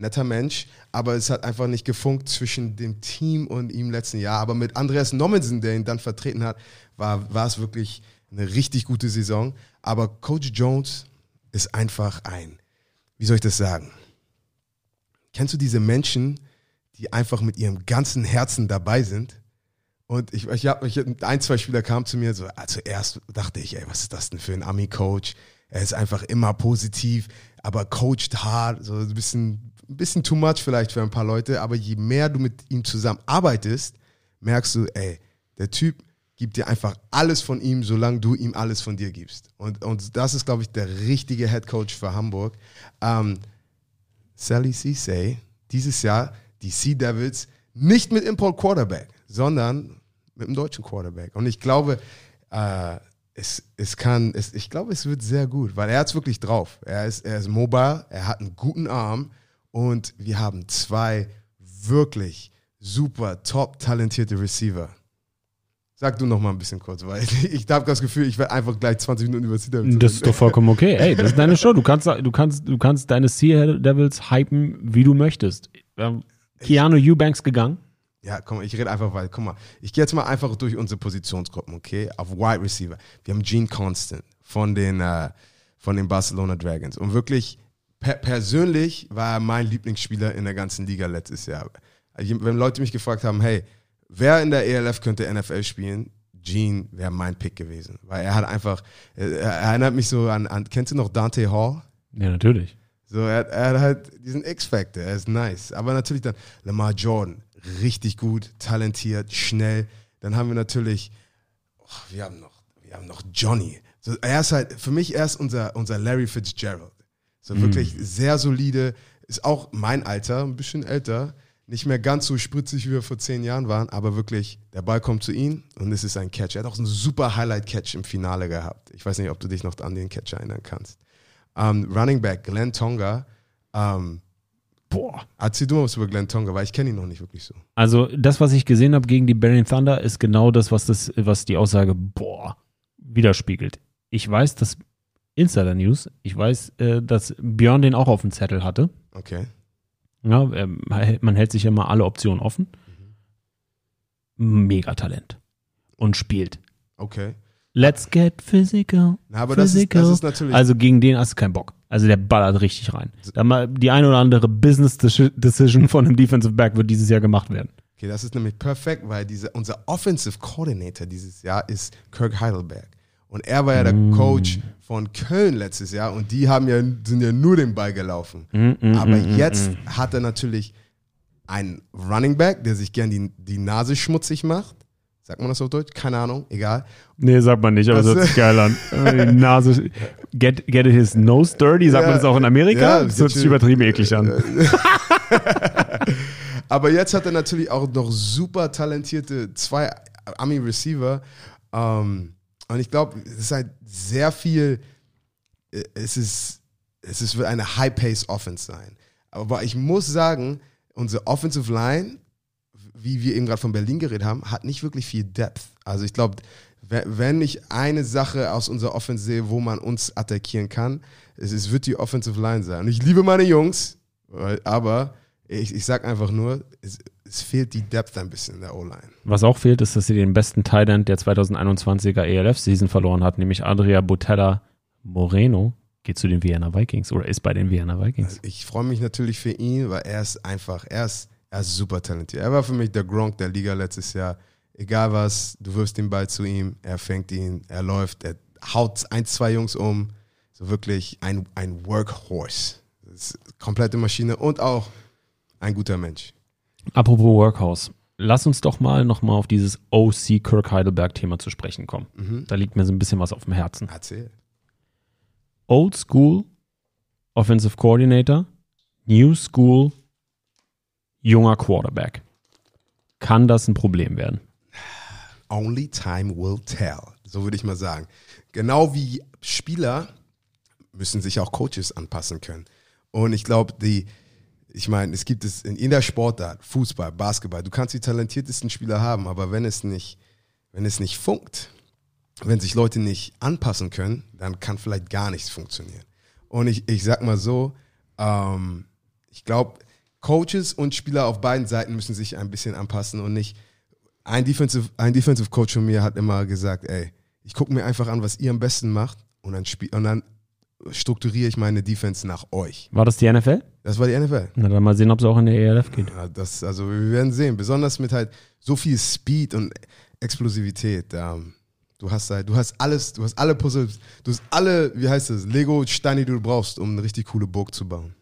Netter Mensch, aber es hat einfach nicht gefunkt zwischen dem Team und ihm letzten Jahr. Aber mit Andreas Nommensen, der ihn dann vertreten hat, war, war es wirklich eine richtig gute Saison. Aber Coach Jones ist einfach ein, wie soll ich das sagen? Kennst du diese Menschen, die einfach mit ihrem ganzen Herzen dabei sind? Und ich, ich habe ein, zwei Spieler kamen zu mir so, zuerst dachte ich, ey, was ist das denn für ein Ami-Coach? Er ist einfach immer positiv, aber coacht hart, so ein bisschen, ein bisschen too much vielleicht für ein paar Leute. Aber je mehr du mit ihm zusammen arbeitest, merkst du, ey, der Typ gibt dir einfach alles von ihm, solange du ihm alles von dir gibst. Und, und das ist, glaube ich, der richtige Head Coach für Hamburg. Ähm, Sally Cisse, dieses Jahr die Sea Devils nicht mit Import Quarterback, sondern mit einem deutschen Quarterback. Und ich glaube, äh, es, es kann, es, ich glaube, es wird sehr gut, weil er hat es wirklich drauf. Er ist, er ist mobile, er hat einen guten Arm und wir haben zwei wirklich super, top talentierte Receiver. Sag du noch mal ein bisschen kurz, weil ich habe das Gefühl, ich werde einfach gleich 20 Minuten über Sea Devils Das ist doch vollkommen okay. Ey, das ist deine Show. Du kannst, du kannst, du kannst deine Sea Devils hypen, wie du möchtest. Ähm, Keanu Eubanks gegangen. Ja, komm, ich rede einfach weiter. Guck mal, ich gehe jetzt mal einfach durch unsere Positionsgruppen, okay? Auf Wide Receiver. Wir haben Gene Constant von den, äh, von den Barcelona Dragons. Und wirklich, per persönlich war er mein Lieblingsspieler in der ganzen Liga letztes Jahr. Wenn Leute mich gefragt haben, hey, wer in der ELF könnte NFL spielen? Gene wäre mein Pick gewesen. Weil er hat einfach, er erinnert mich so an, an kennst du noch Dante Hall? Ja, natürlich. So, er, er hat halt diesen X-Factor, er ist nice. Aber natürlich dann Lamar Jordan, richtig gut, talentiert, schnell. Dann haben wir natürlich, oh, wir haben noch, wir haben noch Johnny. So, er ist halt, für mich er ist unser, unser Larry Fitzgerald. So wirklich sehr solide, ist auch mein Alter, ein bisschen älter. Nicht mehr ganz so spritzig, wie wir vor zehn Jahren waren, aber wirklich, der Ball kommt zu ihm und es ist ein Catch. Er hat auch einen super Highlight-Catch im Finale gehabt. Ich weiß nicht, ob du dich noch an den Catch erinnern kannst. Ähm, Running Back, Glenn Tonga. Ähm, boah, erzähl du mal was über Glenn Tonga, weil ich kenne ihn noch nicht wirklich so. Also das, was ich gesehen habe gegen die Berlin Thunder, ist genau das, was das, was die Aussage boah widerspiegelt. Ich weiß, dass Insider News, ich weiß, äh, dass Björn den auch auf dem Zettel hatte. Okay. Ja, ähm, man hält sich immer alle Optionen offen. Megatalent. Und spielt. Okay. Let's get physical. Na, aber das ist, physical. das ist natürlich. Also gegen den hast du keinen Bock. Also der ballert richtig rein. Da mal die ein oder andere Business Deci- Decision von einem Defensive Back wird dieses Jahr gemacht werden. Okay, das ist nämlich perfekt, weil diese, unser Offensive Coordinator dieses Jahr ist Kirk Heidelberg. Und er war ja der Coach von Köln letztes Jahr und die haben ja, sind ja nur den Ball gelaufen. Aber jetzt hat er natürlich einen Running Back, der sich gern die, die Nase schmutzig macht. Sagt man das auf Deutsch? Keine Ahnung, egal. Nee, sagt man nicht, aber das Das- hört sich geil an. Die Nase, get, get his nose dirty, sagt Ja, man das auch in Amerika? ja, das hört sich übertrieben eklig an. Aber jetzt hat er natürlich auch noch super talentierte zwei Army-Receiver. Ähm, und ich glaube, es ist halt sehr viel, äh, es ist, es ist, wird eine High-Pace-Offense sein. Aber ich muss sagen, unsere Offensive Line, wie wir eben gerade von Berlin geredet haben, hat nicht wirklich viel Depth. Also ich glaube, we- wenn ich eine Sache aus unserer Offense sehe, wo man uns attackieren kann, es, es wird die Offensive Line sein. Und ich liebe meine Jungs, aber ich, ich sag einfach nur, es, es fehlt die Depth ein bisschen in der O-Line. Was auch fehlt, ist, dass sie den besten End der 2021er ELF-Season verloren hat, nämlich Adria Botella Moreno. Geht zu den Vienna Vikings oder ist bei den Vienna Vikings. Ich freue mich natürlich für ihn, weil er ist einfach, er ist, er ist super talentiert. Er war für mich der Gronk der Liga letztes Jahr. Egal was, du wirfst den Ball zu ihm, er fängt ihn, er läuft, er haut ein, zwei Jungs um. So wirklich ein, ein Workhorse. Komplette Maschine und auch ein guter Mensch. Apropos Workhouse. Lass uns doch mal nochmal auf dieses OC Kirk Heidelberg Thema zu sprechen kommen. Mhm. Da liegt mir so ein bisschen was auf dem Herzen. Erzähl. Old School Offensive Coordinator, New School junger Quarterback. Kann das ein Problem werden? Only time will tell. So würde ich mal sagen. Genau wie Spieler müssen sich auch Coaches anpassen können. Und ich glaube, die, ich meine, es gibt es in jeder Sportart, Fußball, Basketball, du kannst die talentiertesten Spieler haben, aber wenn es nicht, wenn es nicht funkt, wenn sich Leute nicht anpassen können, dann kann vielleicht gar nichts funktionieren. Und ich, ich sag mal so, ähm, ich glaube, Coaches und Spieler auf beiden Seiten müssen sich ein bisschen anpassen und nicht. Ein Defensive, ein Defensive Coach von mir hat immer gesagt, ey, ich gucke mir einfach an, was ihr am besten macht und dann, spiel, und dann strukturiere ich meine Defense nach euch. War das die NFL? Das war die NFL. Na dann mal sehen, ob es auch in der ELF geht. Ja, das, also wir werden sehen. Besonders mit halt so viel Speed und Explosivität. Ähm, du hast halt, du hast alles, du hast alle Puzzles, du hast alle, wie heißt das, Lego-Steine, die du brauchst, um eine richtig coole Burg zu bauen.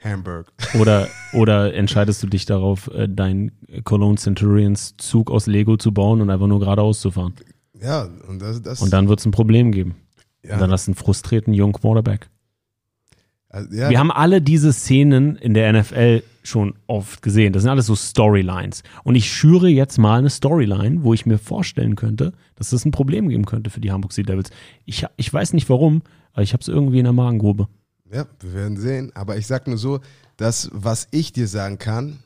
Hamburg. Oder, oder entscheidest du dich darauf, äh, deinen Cologne Centurions Zug aus Lego zu bauen und einfach nur geradeaus zu fahren? Ja, und das, das Und dann wird es ein Problem geben. Ja, Und dann hast du einen frustrierten jungen Quarterback. also, ja, Wir haben alle diese Szenen in der NFL schon oft gesehen. Das sind alles so Storylines. Und ich schüre jetzt mal eine Storyline, wo ich mir vorstellen könnte, dass das ein Problem geben könnte für die Hamburg Sea Devils. Ich, ich weiß nicht warum, aber ich habe es irgendwie in der Magengrube. Ja, wir werden sehen. Aber ich sag nur so, das, was ich dir sagen kann,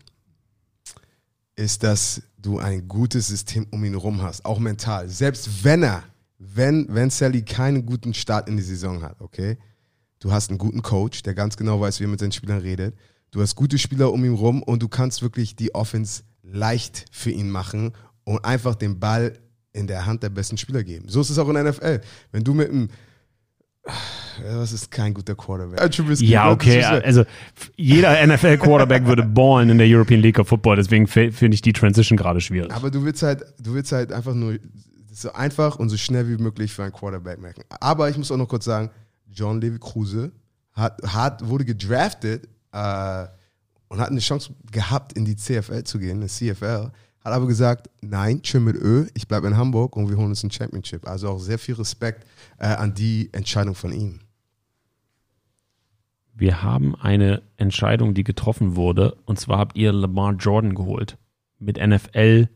ist, dass du ein gutes System um ihn rum hast, auch mental. Selbst wenn er, wenn, wenn Sally keinen guten Start in die Saison hat, okay? Du hast einen guten Coach, der ganz genau weiß, wie er mit seinen Spielern redet. Du hast gute Spieler um ihn rum und du kannst wirklich die Offense leicht für ihn machen und einfach den Ball in der Hand der besten Spieler geben. So ist es auch in der NFL. Wenn du mit einem das ist kein guter Quarterback. Ja, okay. Also jeder NFL-Quarterback würde ballen in der European League of Football. Deswegen finde ich die Transition gerade schwierig. Aber du willst halt, du willst halt einfach nur so einfach und so schnell wie möglich für einen Quarterback merken. Aber ich muss auch noch kurz sagen, John Levy Kruse hat, hat, wurde gedraftet äh, und hat eine Chance gehabt, in die CFL zu gehen, eine CFL. Hat aber gesagt, nein, chill mit Ö, ich bleibe in Hamburg und wir holen uns ein Championship. Also auch sehr viel Respekt äh, an die Entscheidung von ihm. Wir haben eine Entscheidung, die getroffen wurde. Und zwar habt ihr Lamar Jordan geholt. Mit NFL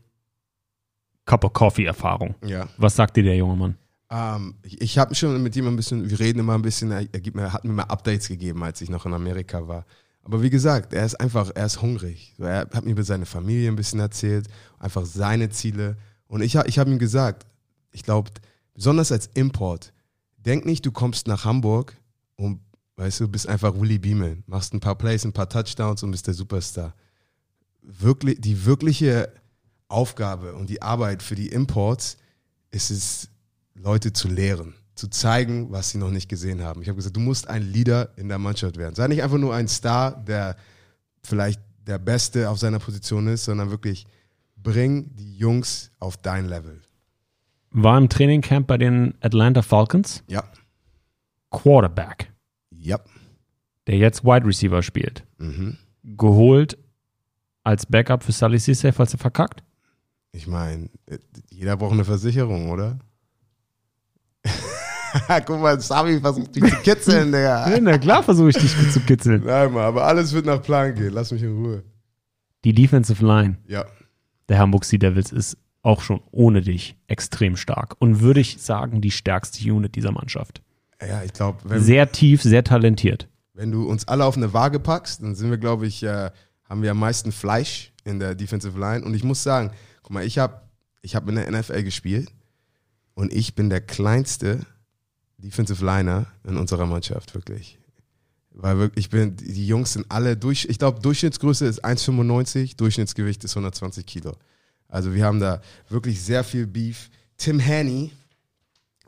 Cup of Coffee Erfahrung. Ja. Was sagt dir der junge Mann? Ähm, ich ich habe schon mit ihm ein bisschen, wir reden immer ein bisschen, er, gibt mir, hat mir mal Updates gegeben, als ich noch in Amerika war. Aber wie gesagt, er ist einfach, er ist hungrig. Er hat mir über seine Familie ein bisschen erzählt, einfach seine Ziele. Und ich, ich habe ihm gesagt, ich glaube, besonders als Import, denk nicht, du kommst nach Hamburg und, weißt du, bist einfach Willy Beeman, machst ein paar Plays, ein paar Touchdowns und bist der Superstar. Wirklich, die wirkliche Aufgabe und die Arbeit für die Imports ist es, Leute zu lehren, zu zeigen, was sie noch nicht gesehen haben. Ich habe gesagt, du musst ein Leader in der Mannschaft werden. Sei nicht einfach nur ein Star, der vielleicht der Beste auf seiner Position ist, sondern wirklich bring die Jungs auf dein Level. War im Trainingcamp bei den Atlanta Falcons. Ja. Quarterback, Ja. der jetzt Wide Receiver spielt. Mhm. Geholt als Backup für Sully Cisse, falls er verkackt. Ich meine, jeder braucht eine Versicherung, oder? Guck mal, Sami versucht dich zu kitzeln, Digga. Ja, na klar versuche ich dich zu kitzeln. Nein, mal, aber alles wird nach Plan gehen. Lass mich in Ruhe. Die Defensive Line Ja. der Hamburg Sea Devils ist auch schon ohne dich extrem stark und würde ich sagen, die stärkste Unit dieser Mannschaft. Ja, ich glaube, Sehr tief, sehr talentiert. wenn du uns alle auf eine Waage packst, dann sind wir, glaube ich, äh, haben wir am meisten Fleisch in der Defensive Line. Und ich muss sagen, guck mal, ich habe ich hab in der NFL gespielt und ich bin der kleinste Defensive Liner in unserer Mannschaft, wirklich. Weil wirklich, ich bin, die Jungs sind alle durch, ich glaube, Durchschnittsgröße ist 1,95, Durchschnittsgewicht ist 120 Kilo. Also wir haben da wirklich sehr viel Beef. Tim Haney,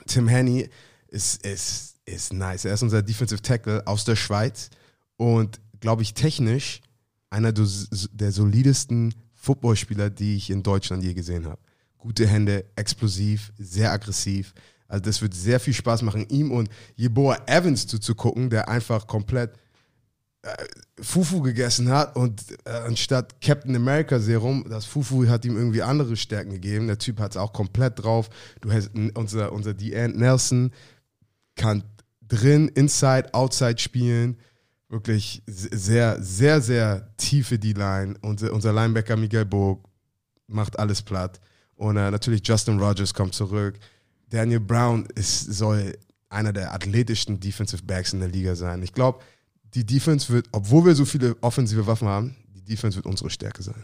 Tim Haney ist, ist, ist nice. Er ist unser Defensive Tackle aus der Schweiz und, glaube ich, technisch einer der solidesten Footballspieler, die ich in Deutschland je gesehen habe. Gute Hände, explosiv, sehr aggressiv. Also das wird sehr viel Spaß machen, ihm und Jeboa Evans zuzugucken, der einfach komplett äh, Fufu gegessen hat und äh, anstatt Captain America Serum, das Fufu hat ihm irgendwie andere Stärken gegeben. Der Typ hat es auch komplett drauf. Du hast unser, unser DeAnt Nelson kann drin, inside, outside spielen. Wirklich sehr, sehr, sehr tiefe D-Line. Unser, unser Linebacker Miguel Burg macht alles platt. Und äh, natürlich Justin Rogers kommt zurück. Daniel Brown ist, soll einer der athletischsten Defensive Backs in der Liga sein. Ich glaube, die Defense wird, obwohl wir so viele offensive Waffen haben, die Defense wird unsere Stärke sein.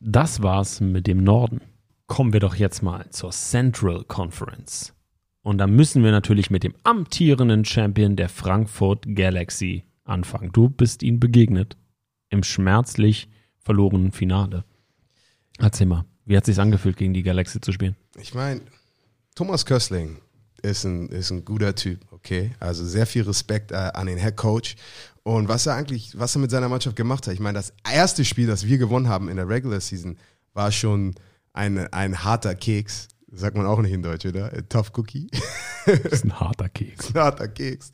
Das war's mit dem Norden. Kommen wir doch jetzt mal zur Central Conference. Und da müssen wir natürlich mit dem amtierenden Champion der Frankfurt Galaxy anfangen. Du bist ihnen begegnet im schmerzlich verlorenen Finale. Erzähl mal, wie hat es sich angefühlt, gegen die Galaxy zu spielen? Ich meine, Thomas Köstling ist ein, ist ein guter Typ, okay? Also sehr viel Respekt äh, an den Head Coach. Und was er eigentlich, was er mit seiner Mannschaft gemacht hat, ich meine, das erste Spiel, das wir gewonnen haben in der Regular Season, war schon ein, ein harter Keks. Sagt man auch nicht in Deutsch, oder? A tough Cookie. Das ist ein harter Keks. ein harter Keks.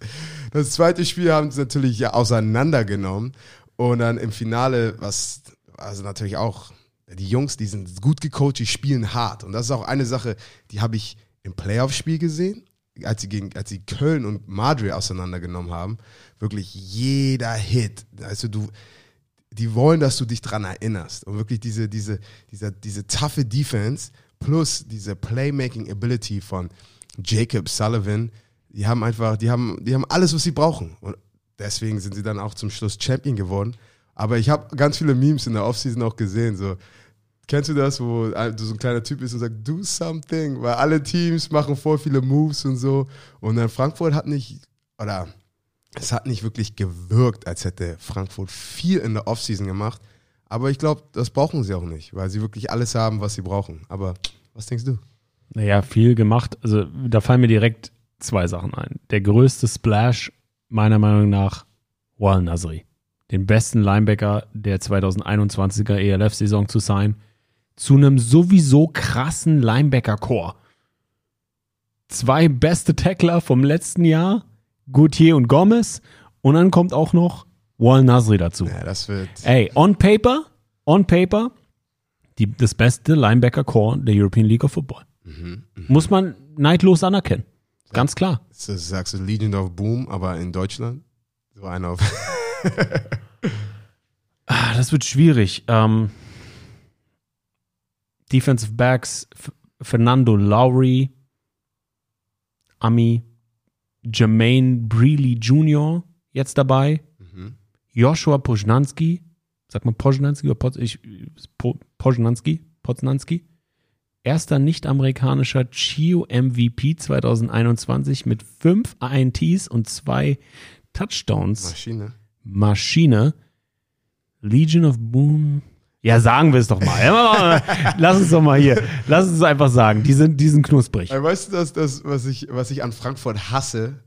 Das zweite Spiel haben sie natürlich ja auseinandergenommen. Und dann im Finale, was also natürlich auch, die Jungs, die sind gut gecoacht, die spielen hart. Und das ist auch eine Sache, die habe ich im Playoff-Spiel gesehen, als sie, gegen, als sie Köln und Madrid auseinandergenommen haben. Wirklich jeder Hit. Also du, die wollen, dass du dich dran erinnerst. Und wirklich diese, diese, diese, diese taffe Defense plus diese Playmaking Ability von Jacob Sullivan, die haben einfach, die haben, die haben alles, was sie brauchen. Und deswegen sind sie dann auch zum Schluss Champion geworden. Aber ich habe ganz viele Memes in der Offseason auch gesehen. So, kennst du das, wo du so ein kleiner Typ bist und sagt, do something, weil alle Teams machen voll viele Moves und so. Und dann Frankfurt hat nicht, oder es hat nicht wirklich gewirkt, als hätte Frankfurt viel in der Offseason gemacht. Aber ich glaube, das brauchen sie auch nicht, weil sie wirklich alles haben, was sie brauchen. Aber was denkst du? Naja, viel gemacht. Also da fallen mir direkt zwei Sachen ein. Der größte Splash, meiner Meinung nach, Wal Nasri. Den besten Linebacker der 2021er ELF-Saison zu sein. Zu einem sowieso krassen Linebacker-Core. Zwei beste Tackler vom letzten Jahr, Gauthier und Gomez. Und dann kommt auch noch Wal Nasri dazu. Ja, das wird. Ey, on paper, on paper, die, das beste Linebacker-Core der European League of Football. Muss man neidlos anerkennen. Ganz klar. Sagst du Legion of Boom, aber in Deutschland so einer auf. Ah, das wird schwierig. Ähm, Defensive Backs, F Fernando Lowry, Ami, Jermaine Breeley Jr. jetzt dabei, Joshua Poznanski, sag mal Poznanski oder Poz, ich, po, Poznanski, Poznanski, erster nicht-amerikanischer Chio MVP 2021 mit fünf INTs und zwei Touchdowns. Maschine. Maschine. Legion of Boom. Ja, sagen wir es doch mal. Lass uns doch mal hier. Lass uns einfach sagen. Die sind, die sind knusprig. Weißt du, dass das, was ich, was ich an Frankfurt hasse,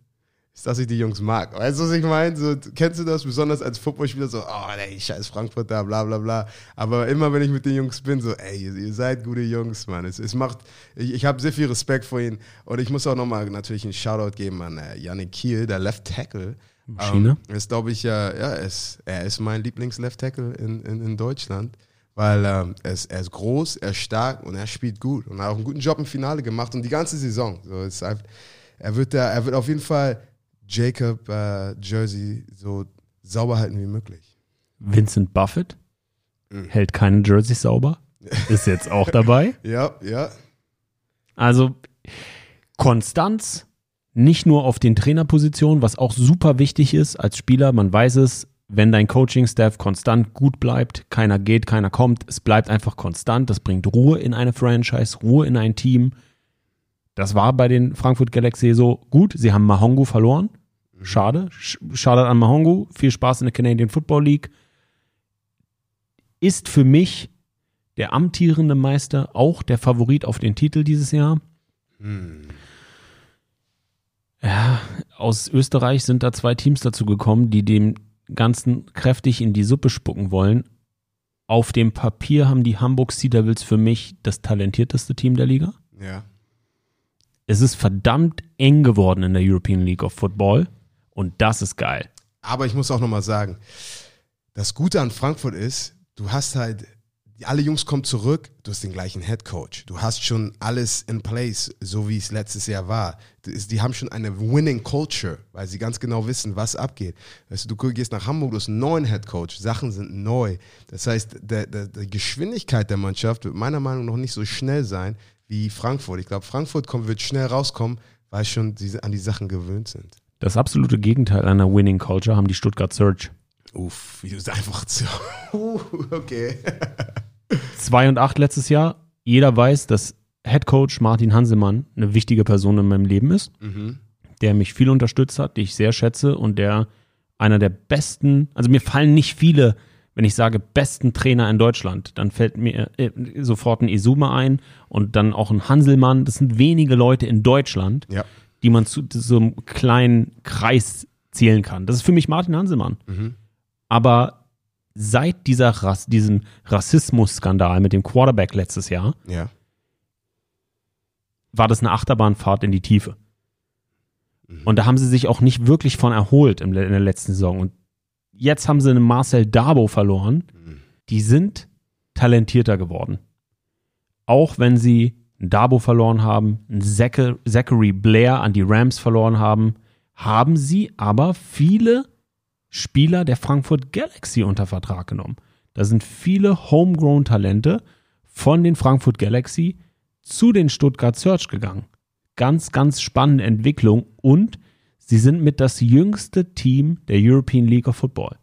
ist, dass ich die Jungs mag. Weißt du, was ich meine? So, kennst du das? Besonders als Footballspieler so, oh, ey, scheiß Frankfurt da, bla bla bla. Aber immer, wenn ich mit den Jungs bin, so, ey, ihr, ihr seid gute Jungs, Mann. Es, es macht, ich, ich habe sehr viel Respekt vor ihnen. Und ich muss auch nochmal natürlich einen Shoutout geben an äh, Yannick Kiel, der Left Tackle. Maschine. Ähm, ist, glaube ich, ja, ja er, ist, er ist mein Lieblings-Left Tackle in, in, in Deutschland. Weil ähm, er, ist, er ist groß, er ist stark und er spielt gut. Und er hat auch einen guten Job im Finale gemacht und die ganze Saison. So, ist einfach, er, wird da, er wird auf jeden Fall Jacob äh, Jersey so sauber halten wie möglich. Vincent Buffett Mhm. hält keinen Jersey sauber. Ist jetzt auch dabei. Ja, ja. Also Konstanz, nicht nur auf den Trainerpositionen, was auch super wichtig ist als Spieler. Man weiß es, wenn dein Coaching-Staff konstant gut bleibt, keiner geht, keiner kommt, es bleibt einfach konstant. Das bringt Ruhe in eine Franchise, Ruhe in ein Team. Das war bei den Frankfurt Galaxy so gut. Sie haben Mahongo verloren. Schade. Sch- Schade an Mahongo. Viel Spaß in der Canadian Football League. Ist für mich der amtierende Meister auch der Favorit auf den Titel dieses Jahr. Ja, aus Österreich sind da zwei Teams dazu gekommen, die dem Ganzen kräftig in die Suppe spucken wollen. Auf dem Papier haben die Hamburg Sea Devils für mich das talentierteste Team der Liga. Ja. Es ist verdammt eng geworden in der European League of Football und das ist geil. Aber ich muss auch nochmal sagen, das Gute an Frankfurt ist, du hast halt alle Jungs kommen zurück, du hast den gleichen Head Coach. Du hast schon alles in place, so wie es letztes Jahr war. Die haben schon eine winning culture, weil sie ganz genau wissen, was abgeht. Weißt du, du gehst nach Hamburg, du hast einen neuen Head Coach, Sachen sind neu. Das heißt, die Geschwindigkeit der Mannschaft wird meiner Meinung nach nicht so schnell sein wie Frankfurt. Ich glaube, Frankfurt kommt, wird schnell rauskommen, weil schon sie an die Sachen gewöhnt sind. Das absolute Gegenteil einer Winning Culture haben die Stuttgart Surge. Uff, wie es einfach so. Uh, okay. 2 und 8 letztes Jahr. Jeder weiß, dass Head Coach Martin Hansemann eine wichtige Person in meinem Leben ist, Mhm. der mich viel unterstützt hat, die ich sehr schätze und der einer der besten, also mir fallen nicht viele, wenn ich sage besten Trainer in Deutschland, dann fällt mir äh, sofort ein Isuma ein und dann auch ein Hanselmann. Das sind wenige Leute in Deutschland, Ja. Die man zu so einem kleinen Kreis zählen kann. Das ist für mich Martin Hanselmann. Aber seit dieser Rass, diesem Rassismus-Skandal mit dem Quarterback letztes Jahr Ja. war das eine Achterbahnfahrt in die Tiefe. Und da haben sie sich auch nicht wirklich von erholt in der letzten Saison. Und jetzt haben sie einen Marcel Dabo verloren. Die sind talentierter geworden. Auch wenn sie einen Dabo verloren haben, einen Zacha- Zachary Blair an die Rams verloren haben, haben sie aber viele Spieler der Frankfurt Galaxy unter Vertrag genommen. Da sind viele Homegrown-Talente von den Frankfurt Galaxy zu den Stuttgart Search gegangen. Ganz, ganz spannende Entwicklung und sie sind mit das jüngste Team der European League of Football.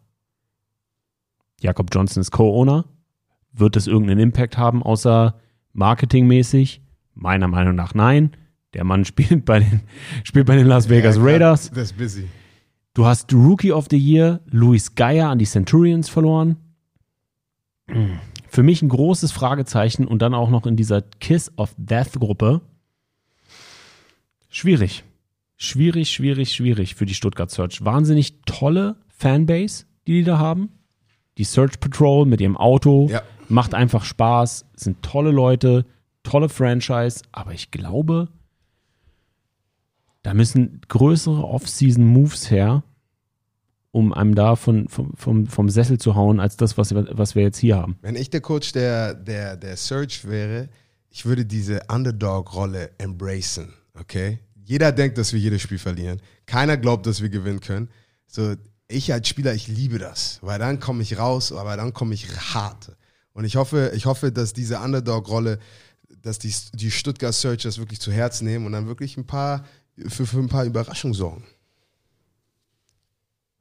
Jakob Johnson ist Co-Owner. Wird es irgendeinen Impact haben, außer marketingmäßig? Meiner Meinung nach nein. Der Mann spielt bei den, spielt bei den Las Vegas Ja, Raiders. Das ist busy. Du hast Rookie of the Year Luis Geier an die Centurions verloren. Für mich ein großes Fragezeichen und dann auch noch in dieser Kiss of Death Gruppe. Schwierig. Schwierig, schwierig, schwierig für die Stuttgart Search. Wahnsinnig tolle Fanbase, die die da haben. Die Search Patrol mit ihrem Auto Ja. Macht einfach Spaß, sind tolle Leute, tolle Franchise, aber ich glaube, da müssen größere Off-Season-Moves her, um einem da von, vom, vom, vom Sessel zu hauen, als das, was wir, was wir jetzt hier haben. Wenn ich der Coach der, der, der Search wäre, ich würde diese Underdog-Rolle embracen, okay? Jeder denkt, dass wir jedes Spiel verlieren. Keiner glaubt, dass wir gewinnen können. So, ich als Spieler, ich liebe das, weil dann komme ich raus, aber dann komme ich hart. Und ich hoffe, ich hoffe, dass diese Underdog-Rolle, dass die, die Stuttgart Searchers wirklich zu Herzen nehmen und dann wirklich ein paar, für, für ein paar Überraschungen sorgen.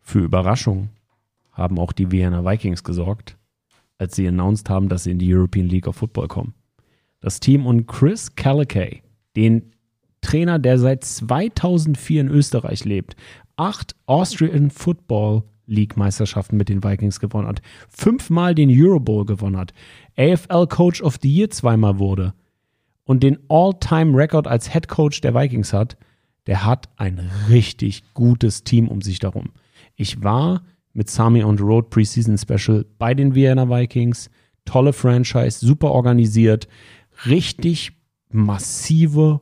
Für Überraschung haben auch die Vienna Vikings gesorgt, als sie announced haben, dass sie in die European League of Football kommen. Das Team und Chris Callakay, den Trainer, der seit 2004 in Österreich lebt, acht Austrian Football League Meisterschaften mit den Vikings gewonnen hat, fünfmal den Euro Bowl gewonnen hat, AFL Coach of the Year zweimal wurde und den All-Time-Record als Head Coach der Vikings hat, der hat ein richtig gutes Team um sich darum. Ich war mit Sami on the Road Preseason Special bei den Vienna Vikings. Tolle Franchise, super organisiert, richtig massive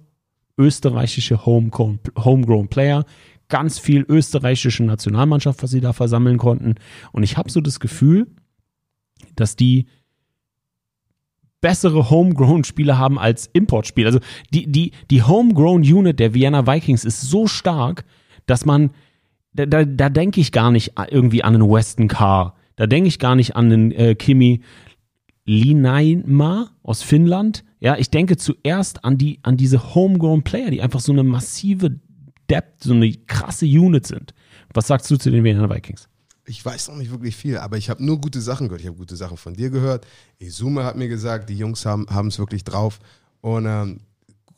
österreichische Homegrown, Homegrown Player, ganz viel österreichische Nationalmannschaft, was sie da versammeln konnten. Und ich habe so das Gefühl, dass die bessere Homegrown-Spieler haben als Importspieler. Also die, die, die Homegrown-Unit der Vienna Vikings ist so stark, dass man, da, da, da denke ich gar nicht irgendwie an einen Weston Carr. Da denke ich gar nicht an einen äh, Kimi Linaima aus Finnland. Ja, ich denke zuerst an die, an diese Homegrown-Player, die einfach so eine massive Depth, so eine krasse Unit sind. Was sagst du zu den Vienna Vikings? Ich weiß noch nicht wirklich viel, aber ich habe nur gute Sachen gehört. Ich habe gute Sachen von dir gehört. Izume hat mir gesagt, die Jungs haben es wirklich drauf und ähm,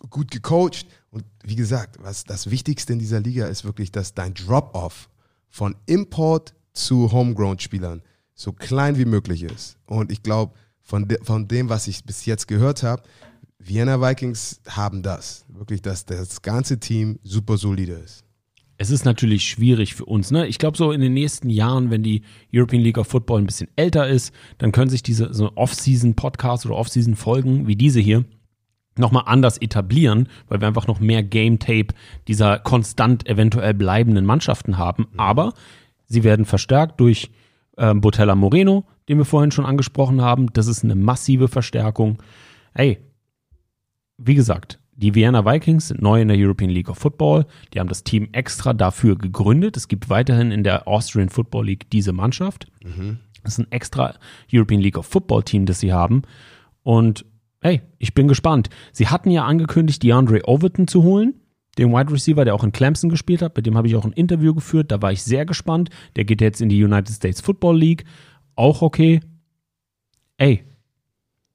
gut gecoacht. Und wie gesagt, was das Wichtigste in dieser Liga ist wirklich, dass dein Drop-off von Import zu Homegrown-Spielern so klein wie möglich ist. Und ich glaube, von, de von dem, was ich bis jetzt gehört habe, Vienna Vikings haben das. Wirklich, dass das ganze Team super solide ist. Es ist natürlich schwierig für uns. Ne? Ich glaube, so in den nächsten Jahren, wenn die European League of Football ein bisschen älter ist, dann können sich diese so Off-Season-Podcasts oder Off-Season-Folgen wie diese hier nochmal anders etablieren, weil wir einfach noch mehr Game-Tape dieser konstant eventuell bleibenden Mannschaften haben. Aber sie werden verstärkt durch ähm, Botella Moreno, den wir vorhin schon angesprochen haben. Das ist eine massive Verstärkung. Ey, wie gesagt, die Vienna Vikings sind neu in der European League of Football. Die haben das Team extra dafür gegründet. Es gibt weiterhin in der Austrian Football League diese Mannschaft. Das ist ein extra European League of Football Team, das sie haben. Und hey, ich bin gespannt. Sie hatten ja angekündigt, DeAndre Overton zu holen, den Wide Receiver, der auch in Clemson gespielt hat. Mit dem habe ich auch ein Interview geführt. Da war ich sehr gespannt. Der geht jetzt in die United States Football League. Auch okay. Ey,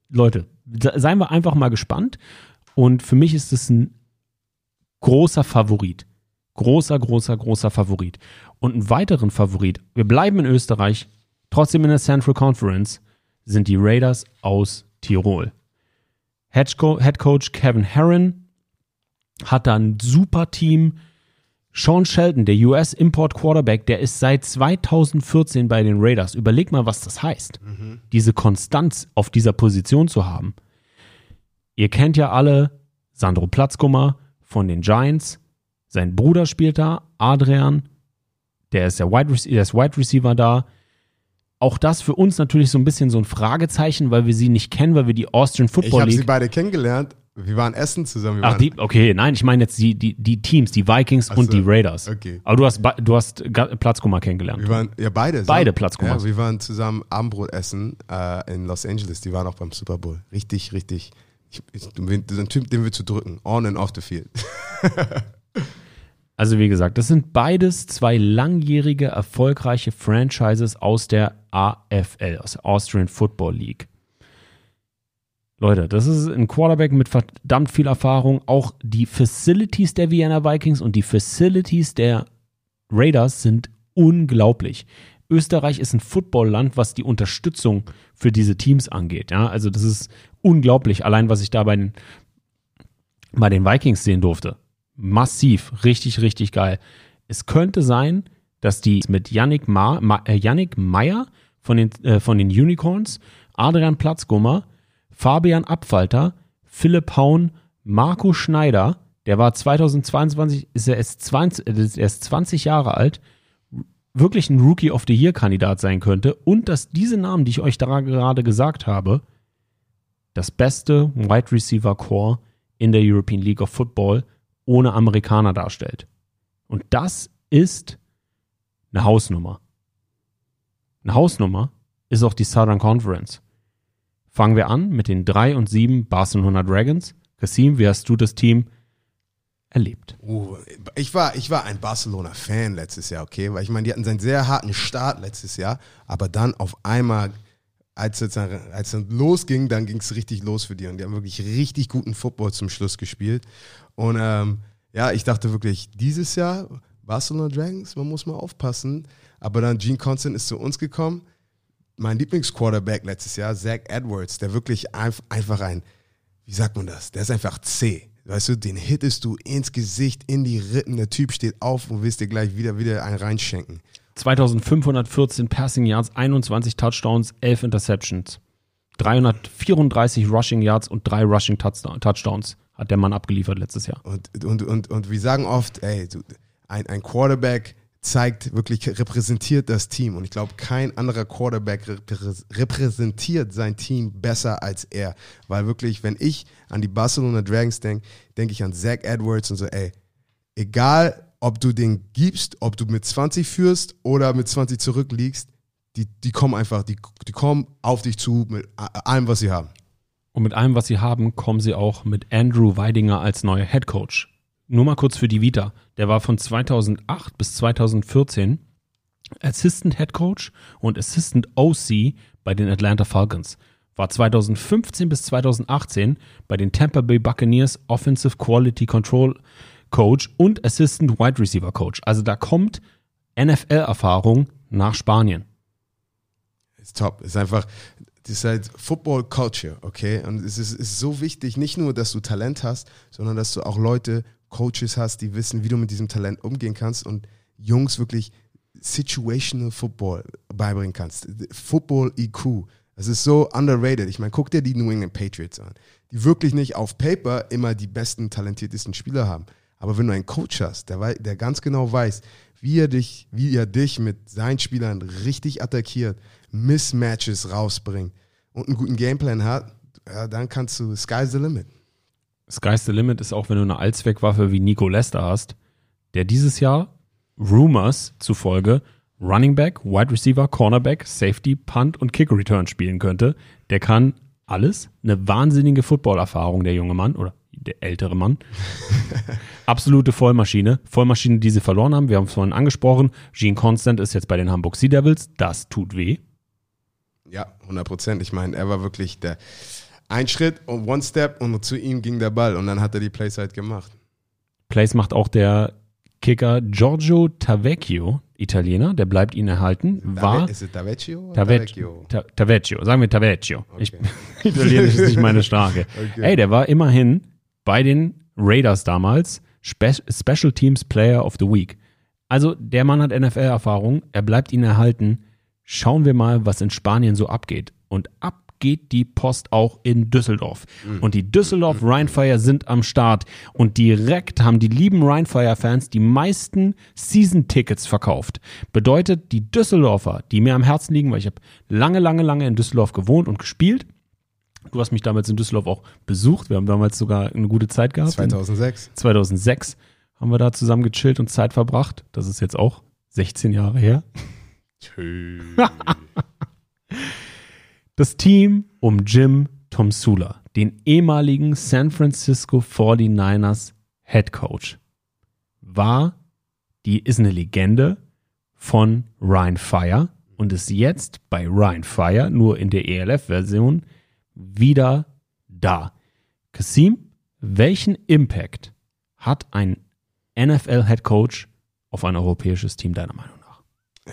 Leute, seien wir einfach mal gespannt. Und für mich ist es ein großer Favorit. Großer, großer, großer Favorit. Und einen weiteren Favorit, wir bleiben in Österreich, trotzdem in der Central Conference, sind die Raiders aus Tirol. Head Co- Head Coach Kevin Herron hat da ein super Team. Sean Shelton, der US Import Quarterback, der ist seit 2014 bei den Raiders. Überleg mal, was das heißt, diese Konstanz auf dieser Position zu haben. Ihr kennt ja alle Sandro Platzkummer von den Giants. Sein Bruder spielt da, Adrian. Der ist der Wide, der ist Wide Receiver da. Auch das für uns natürlich so ein bisschen so ein Fragezeichen, weil wir sie nicht kennen, weil wir die Austrian Ich Football habe sie League. beide kennengelernt. Wir waren essen zusammen. Ach, die, okay, nein, ich meine jetzt die, die, die Teams, die Vikings und so, die Raiders. okay. Aber du hast, du hast Platzkummer kennengelernt. wir waren ja beide. Beide so. Platzkummers. Ja, wir waren zusammen Abendbrot essen äh, in Los Angeles. Die waren auch beim Super Bowl. Richtig, richtig. Ich, ich, ein Typ, den wir zu drücken. On and off the field. Also wie gesagt, das sind beides zwei langjährige, erfolgreiche Franchises aus der AFL, aus der Austrian Football League. Leute, das ist ein Quarterback mit verdammt viel Erfahrung. Auch die Facilities der Vienna Vikings und die Facilities der Raiders sind unglaublich. Österreich ist ein Footballland, was die Unterstützung für diese Teams angeht. Ja, also das ist unglaublich. Allein was ich da bei den, bei den Vikings sehen durfte. Massiv, richtig, richtig geil. Es könnte sein, dass die mit Yannick, Ma, Ma, äh, Yannick Meyer von den, äh, von den Unicorns, Adrian Platzgummer, Fabian Abfalter, Philipp Haun, Marco Schneider, der war 2022, ist er erst 20, äh, ist erst 20 Jahre alt, wirklich ein Rookie of the Year Kandidat sein könnte und dass diese Namen, die ich euch da gerade gesagt habe, das beste Wide Receiver Core in der European League of Football ohne Amerikaner darstellt. Und das ist eine Hausnummer. Eine Hausnummer ist auch die Southern Conference. Fangen wir an mit den 3 und 7 Barcelona Dragons. Kasim, wie hast du das Team erlebt? Uh, ich, war, ich war ein Barcelona-Fan letztes Jahr, okay? Weil ich meine, die hatten einen sehr harten Start letztes Jahr, aber dann auf einmal, als es, dann- als dann losging, dann ging es richtig los für die. Und die haben wirklich richtig guten Football zum Schluss gespielt. Und ähm, ja, ich dachte wirklich, dieses Jahr Barcelona Dragons, man muss mal aufpassen. Aber dann Gene Constant ist zu uns gekommen. Mein Lieblingsquarterback letztes Jahr, Zach Edwards, der wirklich einf- einfach ein, wie sagt man das? Der ist einfach zäh. Weißt du, den hittest du ins Gesicht, in die Rippen. Der Typ steht auf und willst dir gleich wieder, wieder einen reinschenken. 2514 Passing Yards, 21 Touchdowns, 11 Interceptions. 334 Rushing Yards und 3 Rushing Touchdown- Touchdowns hat der Mann abgeliefert letztes Jahr. Und, und, und, und wir sagen oft, ey, ein, ein Quarterback zeigt wirklich, repräsentiert das Team. Und ich glaube, kein anderer Quarterback reprä- repräsentiert sein Team besser als er. Weil wirklich, wenn ich an die Barcelona Dragons denke, denke ich an Zach Edwards und so, ey, egal ob du den gibst, ob du mit 20 führst oder mit 20 zurückliegst, die, die kommen einfach, die, die kommen auf dich zu mit allem, was sie haben. Und mit allem, was sie haben, kommen sie auch mit Andrew Weidinger als neuer Head Coach. Nur mal kurz für die Vita. Der war von 2008 bis 2014 Assistant Head Coach und Assistant OC bei den Atlanta Falcons. War 2015 bis 2018 bei den Tampa Bay Buccaneers Offensive Quality Control Coach und Assistant Wide Receiver Coach. Also da kommt NFL-Erfahrung nach Spanien. ist top. Ist einfach, das ist halt Football Culture, okay? Und es ist, ist so wichtig, nicht nur, dass du Talent hast, sondern dass du auch Leute, Coaches hast, die wissen, wie du mit diesem Talent umgehen kannst und Jungs wirklich situational Football beibringen kannst. Football IQ. Das ist so underrated. Ich meine, guck dir die New England Patriots an, die wirklich nicht auf Paper immer die besten, talentiertesten Spieler haben. Aber wenn du einen Coach hast, der, der ganz genau weiß, wie er dich, wie er dich mit seinen Spielern richtig attackiert, Mismatches rausbringt und einen guten Gameplan hat, ja, dann kannst du, sky's the limit. Sky's the limit ist auch, wenn du eine Allzweckwaffe wie Nico Lester hast, der dieses Jahr Rumors zufolge Running Back, Wide Receiver, Cornerback, Safety, Punt und Kick Return spielen könnte. Der kann alles. Eine wahnsinnige Footballerfahrung, der junge Mann oder der ältere Mann. Absolute Vollmaschine. Vollmaschine, die sie verloren haben. Wir haben es vorhin angesprochen. Gene Constant ist jetzt bei den Hamburg Sea Devils. Das tut weh. Ja, 100 Prozent. Ich meine, er war wirklich der ein Schritt und One Step und zu ihm ging der Ball und dann hat er die Plays halt gemacht. Plays macht auch der Kicker Giorgio Tavecchio, Italiener, der bleibt ihnen erhalten. War ist es Tavecchio? oder Tavecchio. Ta Tavecchio, sagen wir Tavecchio. Ich, Okay. Italienisch ist nicht meine Stärke. Okay. Ey, der war immerhin bei den Raiders damals Spe Special Teams Player of the Week. Also der Mann hat NFL-Erfahrung, er bleibt ihnen erhalten. Schauen wir mal, was in Spanien so abgeht. Und ab geht die Post auch in Düsseldorf. Und die Düsseldorf Rheinfire sind am Start. Und direkt haben die lieben Rheinfire-Fans die meisten Season-Tickets verkauft. Bedeutet, die Düsseldorfer, die mir am Herzen liegen, weil ich habe lange, lange, lange in Düsseldorf gewohnt und gespielt. Du hast mich damals in Düsseldorf auch besucht. Wir haben damals sogar eine gute Zeit gehabt. 2006. 2006 haben wir da zusammen gechillt und Zeit verbracht. Das ist jetzt auch 16 Jahre her. Das Team um Jim Tomsula, den ehemaligen San Francisco 49ers Head Coach, war, die ist eine Legende von Ryan Fire und ist jetzt bei Ryan Fire, nur in der ELF-Version, wieder da. Kasim, welchen Impact hat ein NFL-Head Coach auf ein europäisches Team deiner Meinung nach?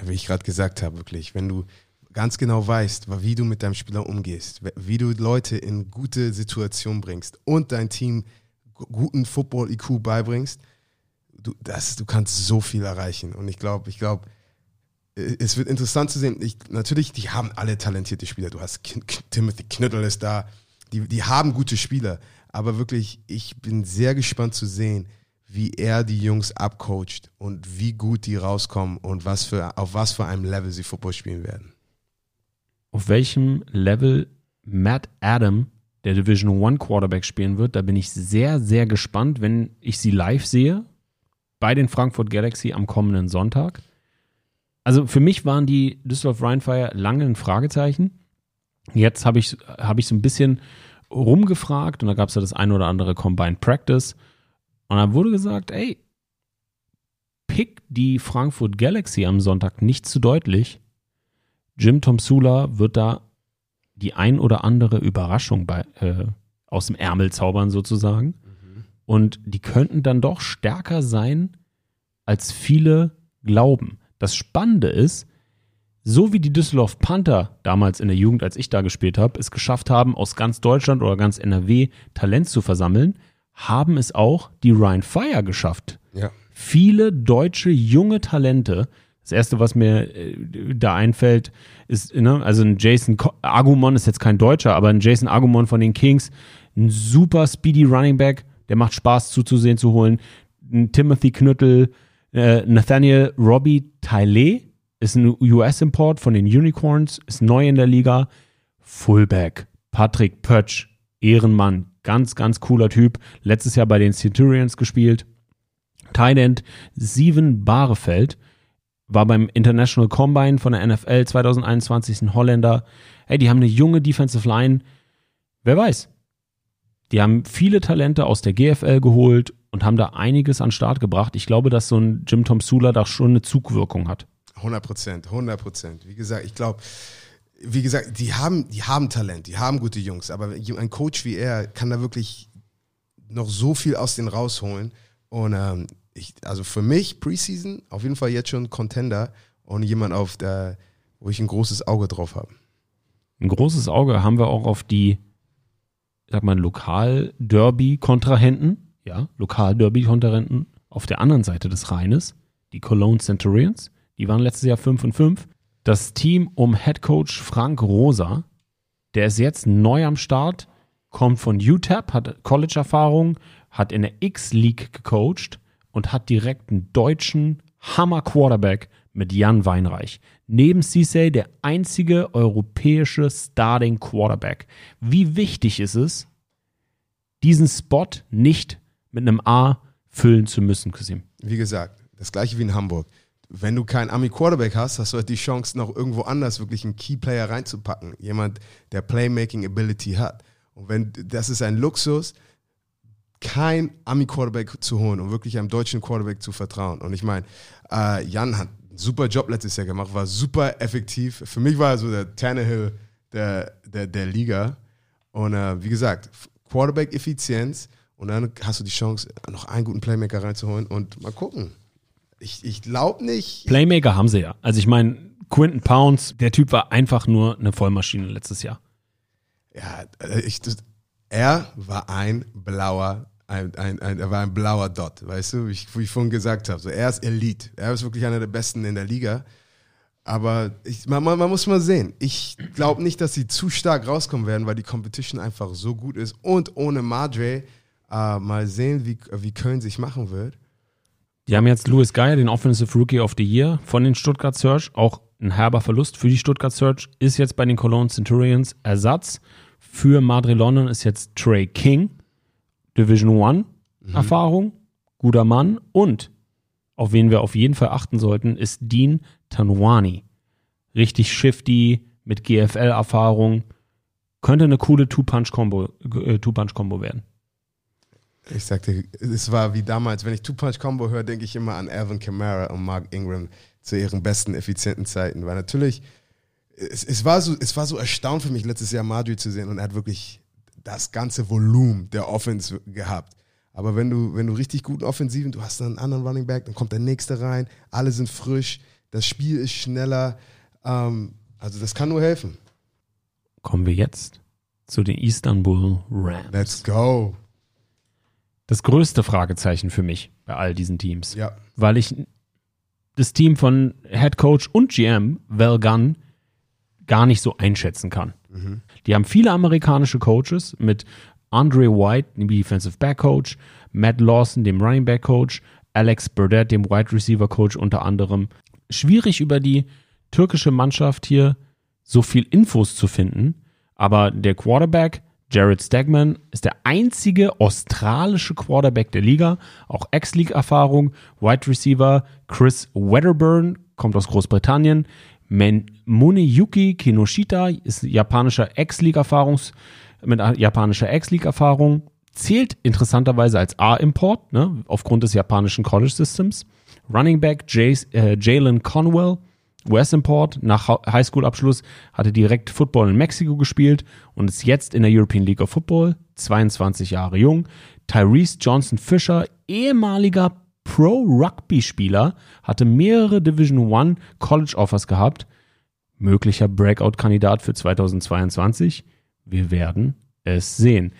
Wie ich gerade gesagt habe, wirklich, wenn du ganz genau weißt, wie du mit deinem Spieler umgehst, wie du Leute in gute Situationen bringst und dein Team gu- guten Football-IQ beibringst, du, das, du kannst so viel erreichen. Und ich glaube, ich glaube, es wird interessant zu sehen. Ich, natürlich, die haben alle talentierte Spieler. Du hast K K Timothy Knüttel ist da. Die, die haben gute Spieler. Aber wirklich, ich bin sehr gespannt zu sehen, wie er die Jungs abcoacht und wie gut die rauskommen und was für, auf was für einem Level sie Football spielen werden. auf welchem Level Matt Adam, der Division One Quarterback, spielen wird. Da bin ich sehr, sehr gespannt, wenn ich sie live sehe bei den Frankfurt Galaxy am kommenden Sonntag. Also für mich waren die Düsseldorf Rheinfire lange ein Fragezeichen. Jetzt habe ich, hab ich so ein bisschen rumgefragt und da gab es ja das ein oder andere Combined Practice. Und da wurde gesagt, ey, pick die Frankfurt Galaxy am Sonntag nicht zu deutlich. Jim Tomsula wird da die ein oder andere Überraschung bei, äh, aus dem Ärmel zaubern sozusagen. Und die könnten dann doch stärker sein, als viele glauben. Das Spannende ist, so wie die Düsseldorf Panther damals in der Jugend, als ich da gespielt habe, es geschafft haben, aus ganz Deutschland oder ganz NRW Talent zu versammeln, haben es auch die Ryan Fire geschafft Ja. viele deutsche junge Talente. Das erste, was mir äh, da einfällt, ist, ne, also ein Jason Agumon ist jetzt kein Deutscher, aber ein Jason Agumon von den Kings, ein super speedy Running Back, der macht Spaß zuzusehen zu holen. Ein Timothy Knüttel, äh, Nathaniel Robbie Tylee ist ein US-Import von den Unicorns, ist neu in der Liga. Fullback, Patrick Pötsch, Ehrenmann, ganz, ganz cooler Typ. Letztes Jahr bei den Centurions gespielt. Tight End Steven Barefeld war beim International Combine von der NFL 2021 ein Holländer. Hey, die haben eine junge Defensive Line. Wer weiß? Die haben viele Talente aus der GFL geholt und haben da einiges an Start gebracht. Ich glaube, dass so ein Jim Tom Sula da schon eine Zugwirkung hat. 100 Prozent, 100 Prozent. Wie gesagt, ich glaube, wie gesagt, die haben, die haben Talent, die haben gute Jungs, aber ein Coach wie er kann da wirklich noch so viel aus denen rausholen. Und ähm, ich, also für mich Preseason auf jeden Fall jetzt schon Contender und jemand auf der, wo ich ein großes Auge drauf habe. Ein großes Auge haben wir auch auf die, sag mal, Lokal-Derby-Kontrahenten. Ja, Lokal-Derby-Kontrahenten auf der anderen Seite des Rheines, die Cologne Centurions. Die waren letztes Jahr 5 und 5. Das Team um Head Coach Frank Rosa, der ist jetzt neu am Start, kommt von UTEP, hat College-Erfahrung, hat in der X-League gecoacht und hat direkt einen deutschen Hammer-Quarterback mit Jan Weinreich. Neben Cissé der einzige europäische Starting Quarterback. Wie wichtig ist es, diesen Spot nicht mit einem A füllen zu müssen, Kasim? Wie gesagt, das gleiche wie in Hamburg. Wenn du keinen Ami-Quarterback hast, hast du halt die Chance, noch irgendwo anders wirklich einen Key-Player reinzupacken. Jemand, der Playmaking-Ability hat. Und wenn das ist ein Luxus, kein Ami-Quarterback zu holen und wirklich einem deutschen Quarterback zu vertrauen. Und ich meine, äh, Jan hat einen super Job letztes Jahr gemacht, war super effektiv. Für mich war er so der Tannehill der, der, der Liga. Und äh, wie gesagt, Quarterback-Effizienz und dann hast du die Chance, noch einen guten Playmaker reinzuholen und mal gucken. Ich, ich glaube nicht. Playmaker haben sie ja. Also ich meine, Quinton Pounds, der Typ war einfach nur eine Vollmaschine letztes Jahr. Ja, äh, ich, das, er war ein blauer, ein, ein, ein, er war ein blauer Dot, weißt du, wie ich, wie ich vorhin gesagt habe. So, er ist Elite. Er ist wirklich einer der Besten in der Liga. Aber ich, man, man, man muss mal sehen. Ich glaube nicht, dass sie zu stark rauskommen werden, weil die Competition einfach so gut ist. Und ohne Madre, äh, mal sehen, wie, wie Köln sich machen wird. Die haben jetzt Louis Geyer, den Offensive Rookie of the Year von den Stuttgart Search. Auch ein herber Verlust für die Stuttgart Search. Ist jetzt bei den Cologne Centurions Ersatz. Für Madrid London ist jetzt Trey King. Division One Erfahrung. Guter Mann. Und auf wen wir auf jeden Fall achten sollten, ist Dean Tanwani. Richtig shifty, mit GFL-Erfahrung. Könnte eine coole Two-Punch-Combo äh, Two-Punch-Combo werden. Ich sagte, es war wie damals, wenn ich Two-Punch-Combo höre, denke ich immer an Alvin Kamara und Mark Ingram zu ihren besten, effizienten Zeiten. Weil natürlich, es, es, war so, es war so erstaunt für mich, letztes Jahr Madrid zu sehen und er hat wirklich das ganze Volumen der Offense gehabt. Aber wenn du, wenn du richtig guten Offensiven, du hast dann einen anderen Running Back, dann kommt der nächste rein, alle sind frisch, das Spiel ist schneller. Ähm, also das kann nur helfen. Kommen wir jetzt zu den Istanbul Rams. Let's go. Das größte Fragezeichen für mich bei all diesen Teams. Ja. weil ich das Team von Head Coach und GM Val Gunn gar nicht so einschätzen kann. Die haben viele amerikanische Coaches mit Andre White, dem Defensive Back Coach, Matt Lawson, dem Running Back Coach, Alex Burdett, dem Wide Receiver Coach unter anderem. Schwierig über die türkische Mannschaft hier so viel Infos zu finden, aber der Quarterback Jared Stegman ist der einzige australische Quarterback der Liga, auch Ex-League-Erfahrung. Wide Receiver Chris Wedderburn kommt aus Großbritannien. Men Muneyuki Kinoshita ist japanischer Ex-League-Erfahrungs mit japanischer Ex-League-Erfahrung. Zählt interessanterweise als A-Import, ne, aufgrund des japanischen College-Systems. Running Back äh, Jalen Conwell, US-Import, nach Highschool-Abschluss, hatte direkt Football in Mexiko gespielt und ist jetzt in der European League of Football, 22 Jahre jung. Tyrese Johnson Fisher, ehemaliger Pro-Rugby-Spieler, hatte mehrere Division One College-Offers gehabt. Möglicher Breakout-Kandidat für 2022. Wir werden es sehen.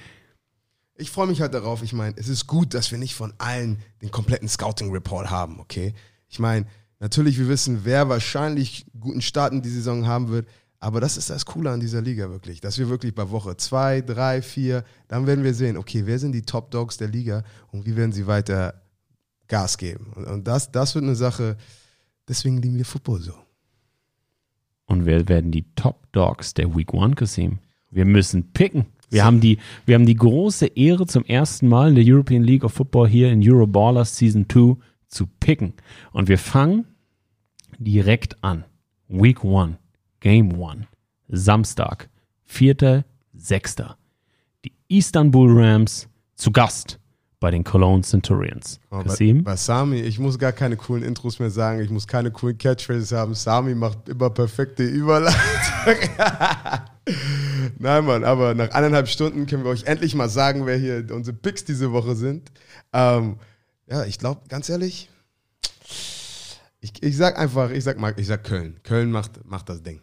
Ich freue mich halt darauf. Ich meine, es ist gut, dass wir nicht von allen den kompletten Scouting-Report haben, okay? Ich meine, natürlich, wir wissen, wer wahrscheinlich guten Start in die Saison haben wird. Aber das ist das Coole an dieser Liga wirklich, dass wir wirklich bei Woche zwei, drei, vier, dann werden wir sehen, okay, wer sind die Top Dogs der Liga und wie werden sie weiter Gas geben. Und, und das, das wird eine Sache, deswegen lieben wir Football so. Und wer werden die Top Dogs der Week One Kasim? Wir müssen picken. Wir haben, die, wir haben die große Ehre, zum ersten Mal in der European League of Football hier in Euroballers Season 2 zu picken. Und wir fangen direkt an. Week 1, Game 1, Samstag, 4.6. Die Istanbul Rams zu Gast bei den Cologne Centurions. Kasim? bei, bei Sami, ich muss gar keine coolen Intros mehr sagen, ich muss keine coolen Catchphrases haben. Sami macht immer perfekte Überleitung. Nein, Mann, aber nach eineinhalb Stunden können wir euch endlich mal sagen, wer hier unsere Picks diese Woche sind. Ähm, ja, ich glaube, ganz ehrlich, ich, ich sag einfach, ich sag mal, ich sag Köln. Köln macht, macht das Ding.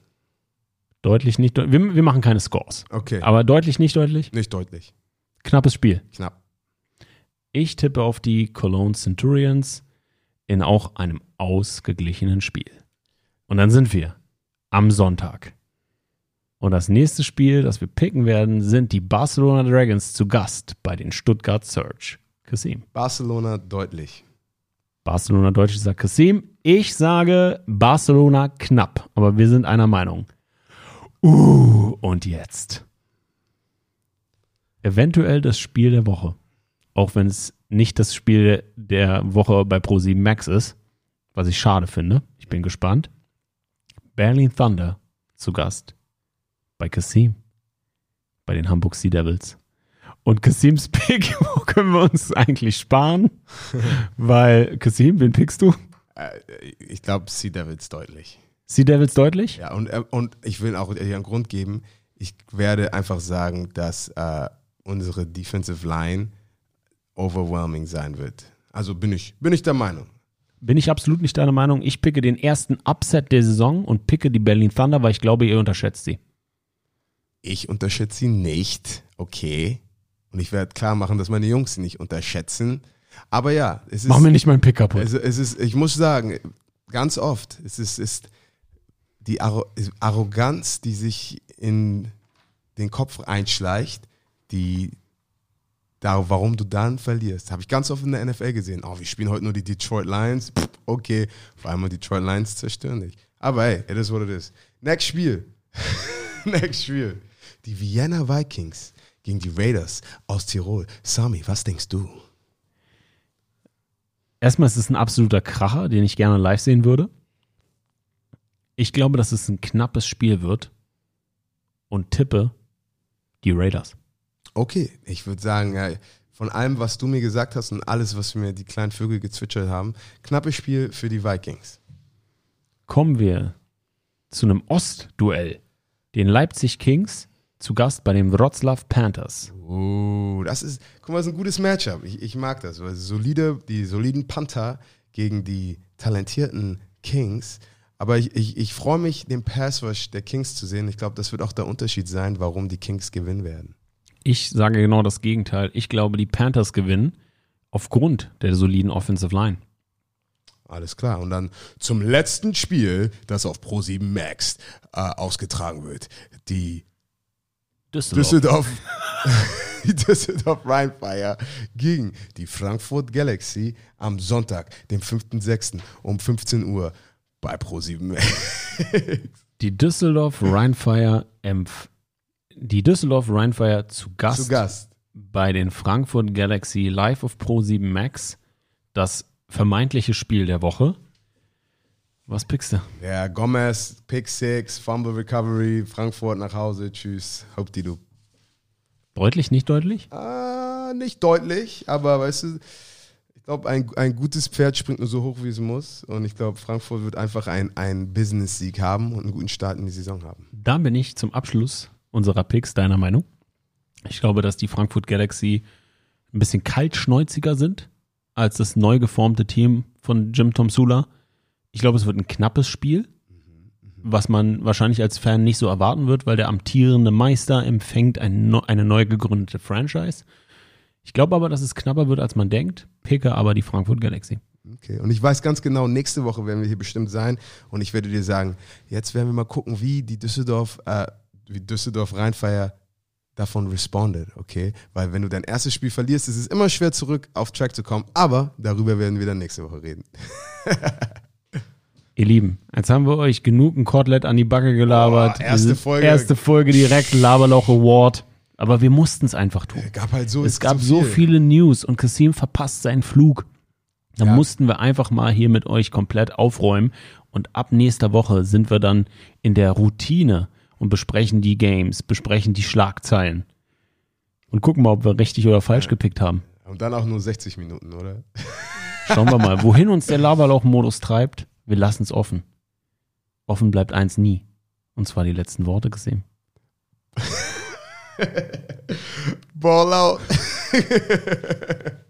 Deutlich nicht. deut- Wir, wir machen keine Scores. Okay. Aber deutlich, nicht deutlich. Nicht deutlich. Knappes Spiel. Knapp. Ich tippe auf die Cologne Centurions in auch einem ausgeglichenen Spiel. Und dann sind wir am Sonntag. Und das nächste Spiel, das wir picken werden, sind die Barcelona Dragons zu Gast bei den Stuttgart Surge. Kasim. Barcelona deutlich. Barcelona Deutsch sagt Kasim. Ich sage Barcelona knapp, aber wir sind einer Meinung. Uh, und jetzt. Eventuell das Spiel der Woche. Auch wenn es nicht das Spiel der Woche bei Pro7 Max ist, was ich schade finde. Ich bin gespannt. Berlin Thunder zu Gast bei Kasim, bei den Hamburg Sea Devils. Und Kasims Pick, wo können wir uns eigentlich sparen? Weil, Kasim, wen pickst du? Äh, ich glaube, Sea Devils deutlich. Sea Devils deutlich? Ja, und, äh, und ich will auch dir einen Grund geben. Ich werde einfach sagen, dass äh, unsere Defensive Line overwhelming sein wird. Also bin ich, bin ich der Meinung. Bin ich absolut nicht deiner Meinung. Ich picke den ersten Upset der Saison und picke die Berlin Thunder, weil ich glaube, ihr unterschätzt sie. Ich unterschätze sie nicht, okay. Und ich werde klar machen, dass meine Jungs sie nicht unterschätzen. Aber ja, es ist. Mach mir nicht meinen Pick kaputt. Also es ist, ich muss sagen, ganz oft, es ist, ist die Arro Arroganz, die sich in den Kopf einschleicht, die da, warum du dann verlierst. Habe ich ganz oft in der NFL gesehen. Oh, wir spielen heute nur die Detroit Lions. Pff, okay, vor allem die Detroit Lions zerstören dich. Aber hey, it is what it is. Next Spiel. Next Spiel. Die Vienna Vikings gegen die Raiders aus Tirol. Sami, was denkst du? Erstmal ist es ein absoluter Kracher, den ich gerne live sehen würde. Ich glaube, dass es ein knappes Spiel wird und tippe die Raiders. Okay, ich würde sagen, ja, von allem, was du mir gesagt hast und alles, was mir die kleinen Vögel gezwitschert haben, knappes Spiel für die Vikings. Kommen wir zu einem Ostduell. Den Leipzig Kings zu Gast bei den Wroclaw Panthers. Oh, das ist, guck mal, das ist ein gutes Matchup. Ich, ich mag das. Weil solide, die soliden Panther gegen die talentierten Kings. Aber ich, ich, ich freue mich, den Pass Rush der Kings zu sehen. Ich glaube, das wird auch der Unterschied sein, warum die Kings gewinnen werden. Ich sage genau das Gegenteil. Ich glaube, die Panthers gewinnen aufgrund der soliden Offensive Line. Alles klar. Und dann zum letzten Spiel, das auf Pro7 Max äh, ausgetragen wird. Die Düsseldorf. Düsseldorf, die Düsseldorf Rheinfire gegen die Frankfurt Galaxy am Sonntag, dem 5.6. um 15 Uhr bei Pro7 Max. Die Düsseldorf Rheinfire empf die Düsseldorf Rheinfire zu Gast, Zu Gast. bei den Frankfurt Galaxy live auf Pro 7 Max. Das vermeintliche Spiel der Woche. Was pickst du? Ja, Gomez, Pick Six, Fumble Recovery, Frankfurt nach Hause, tschüss, die du. Deutlich, nicht deutlich? Ah, nicht deutlich, aber weißt du, ich glaube, ein, ein gutes Pferd springt nur so hoch, wie es muss. Und ich glaube, Frankfurt wird einfach einen Business-Sieg haben und einen guten Start in die Saison haben. Da bin ich zum Abschluss unserer Picks deiner Meinung. Ich glaube, dass die Frankfurt Galaxy ein bisschen kaltschnäuziger sind als das neu geformte Team von Jim Tom Sula. Ich glaube, es wird ein knappes Spiel, was man wahrscheinlich als Fan nicht so erwarten wird, weil der amtierende Meister empfängt ein, eine neu gegründete Franchise. Ich glaube aber, dass es knapper wird, als man denkt. Picke aber die Frankfurt Galaxy. Okay, und ich weiß ganz genau, nächste Woche werden wir hier bestimmt sein und ich werde dir sagen, jetzt werden wir mal gucken, wie die Düsseldorf, äh, wie Düsseldorf Rheinfire davon respondet, okay? Weil wenn du dein erstes Spiel verlierst, ist es immer schwer zurück auf Track zu kommen, aber darüber werden wir dann nächste Woche reden. Ihr Lieben, jetzt haben wir euch genug ein Kotelett an die Backe gelabert. Boah, erste Folge. Erste Folge direkt, Laberloch Award. Aber wir mussten es einfach tun. Es gab halt so Es gab so viel. viele News und Kasim verpasst seinen Flug. Da Ja. mussten wir einfach mal hier mit euch komplett aufräumen. Und ab nächster Woche sind wir dann in der Routine und besprechen die Games, besprechen die Schlagzeilen. Und gucken mal, ob wir richtig oder falsch gepickt haben. Und dann auch nur 60 Minuten, oder? Schauen wir mal, wohin uns der Laberlauch-Modus treibt. Wir lassen es offen. Offen bleibt eins nie. Und zwar die letzten Worte gesehen. Ball out.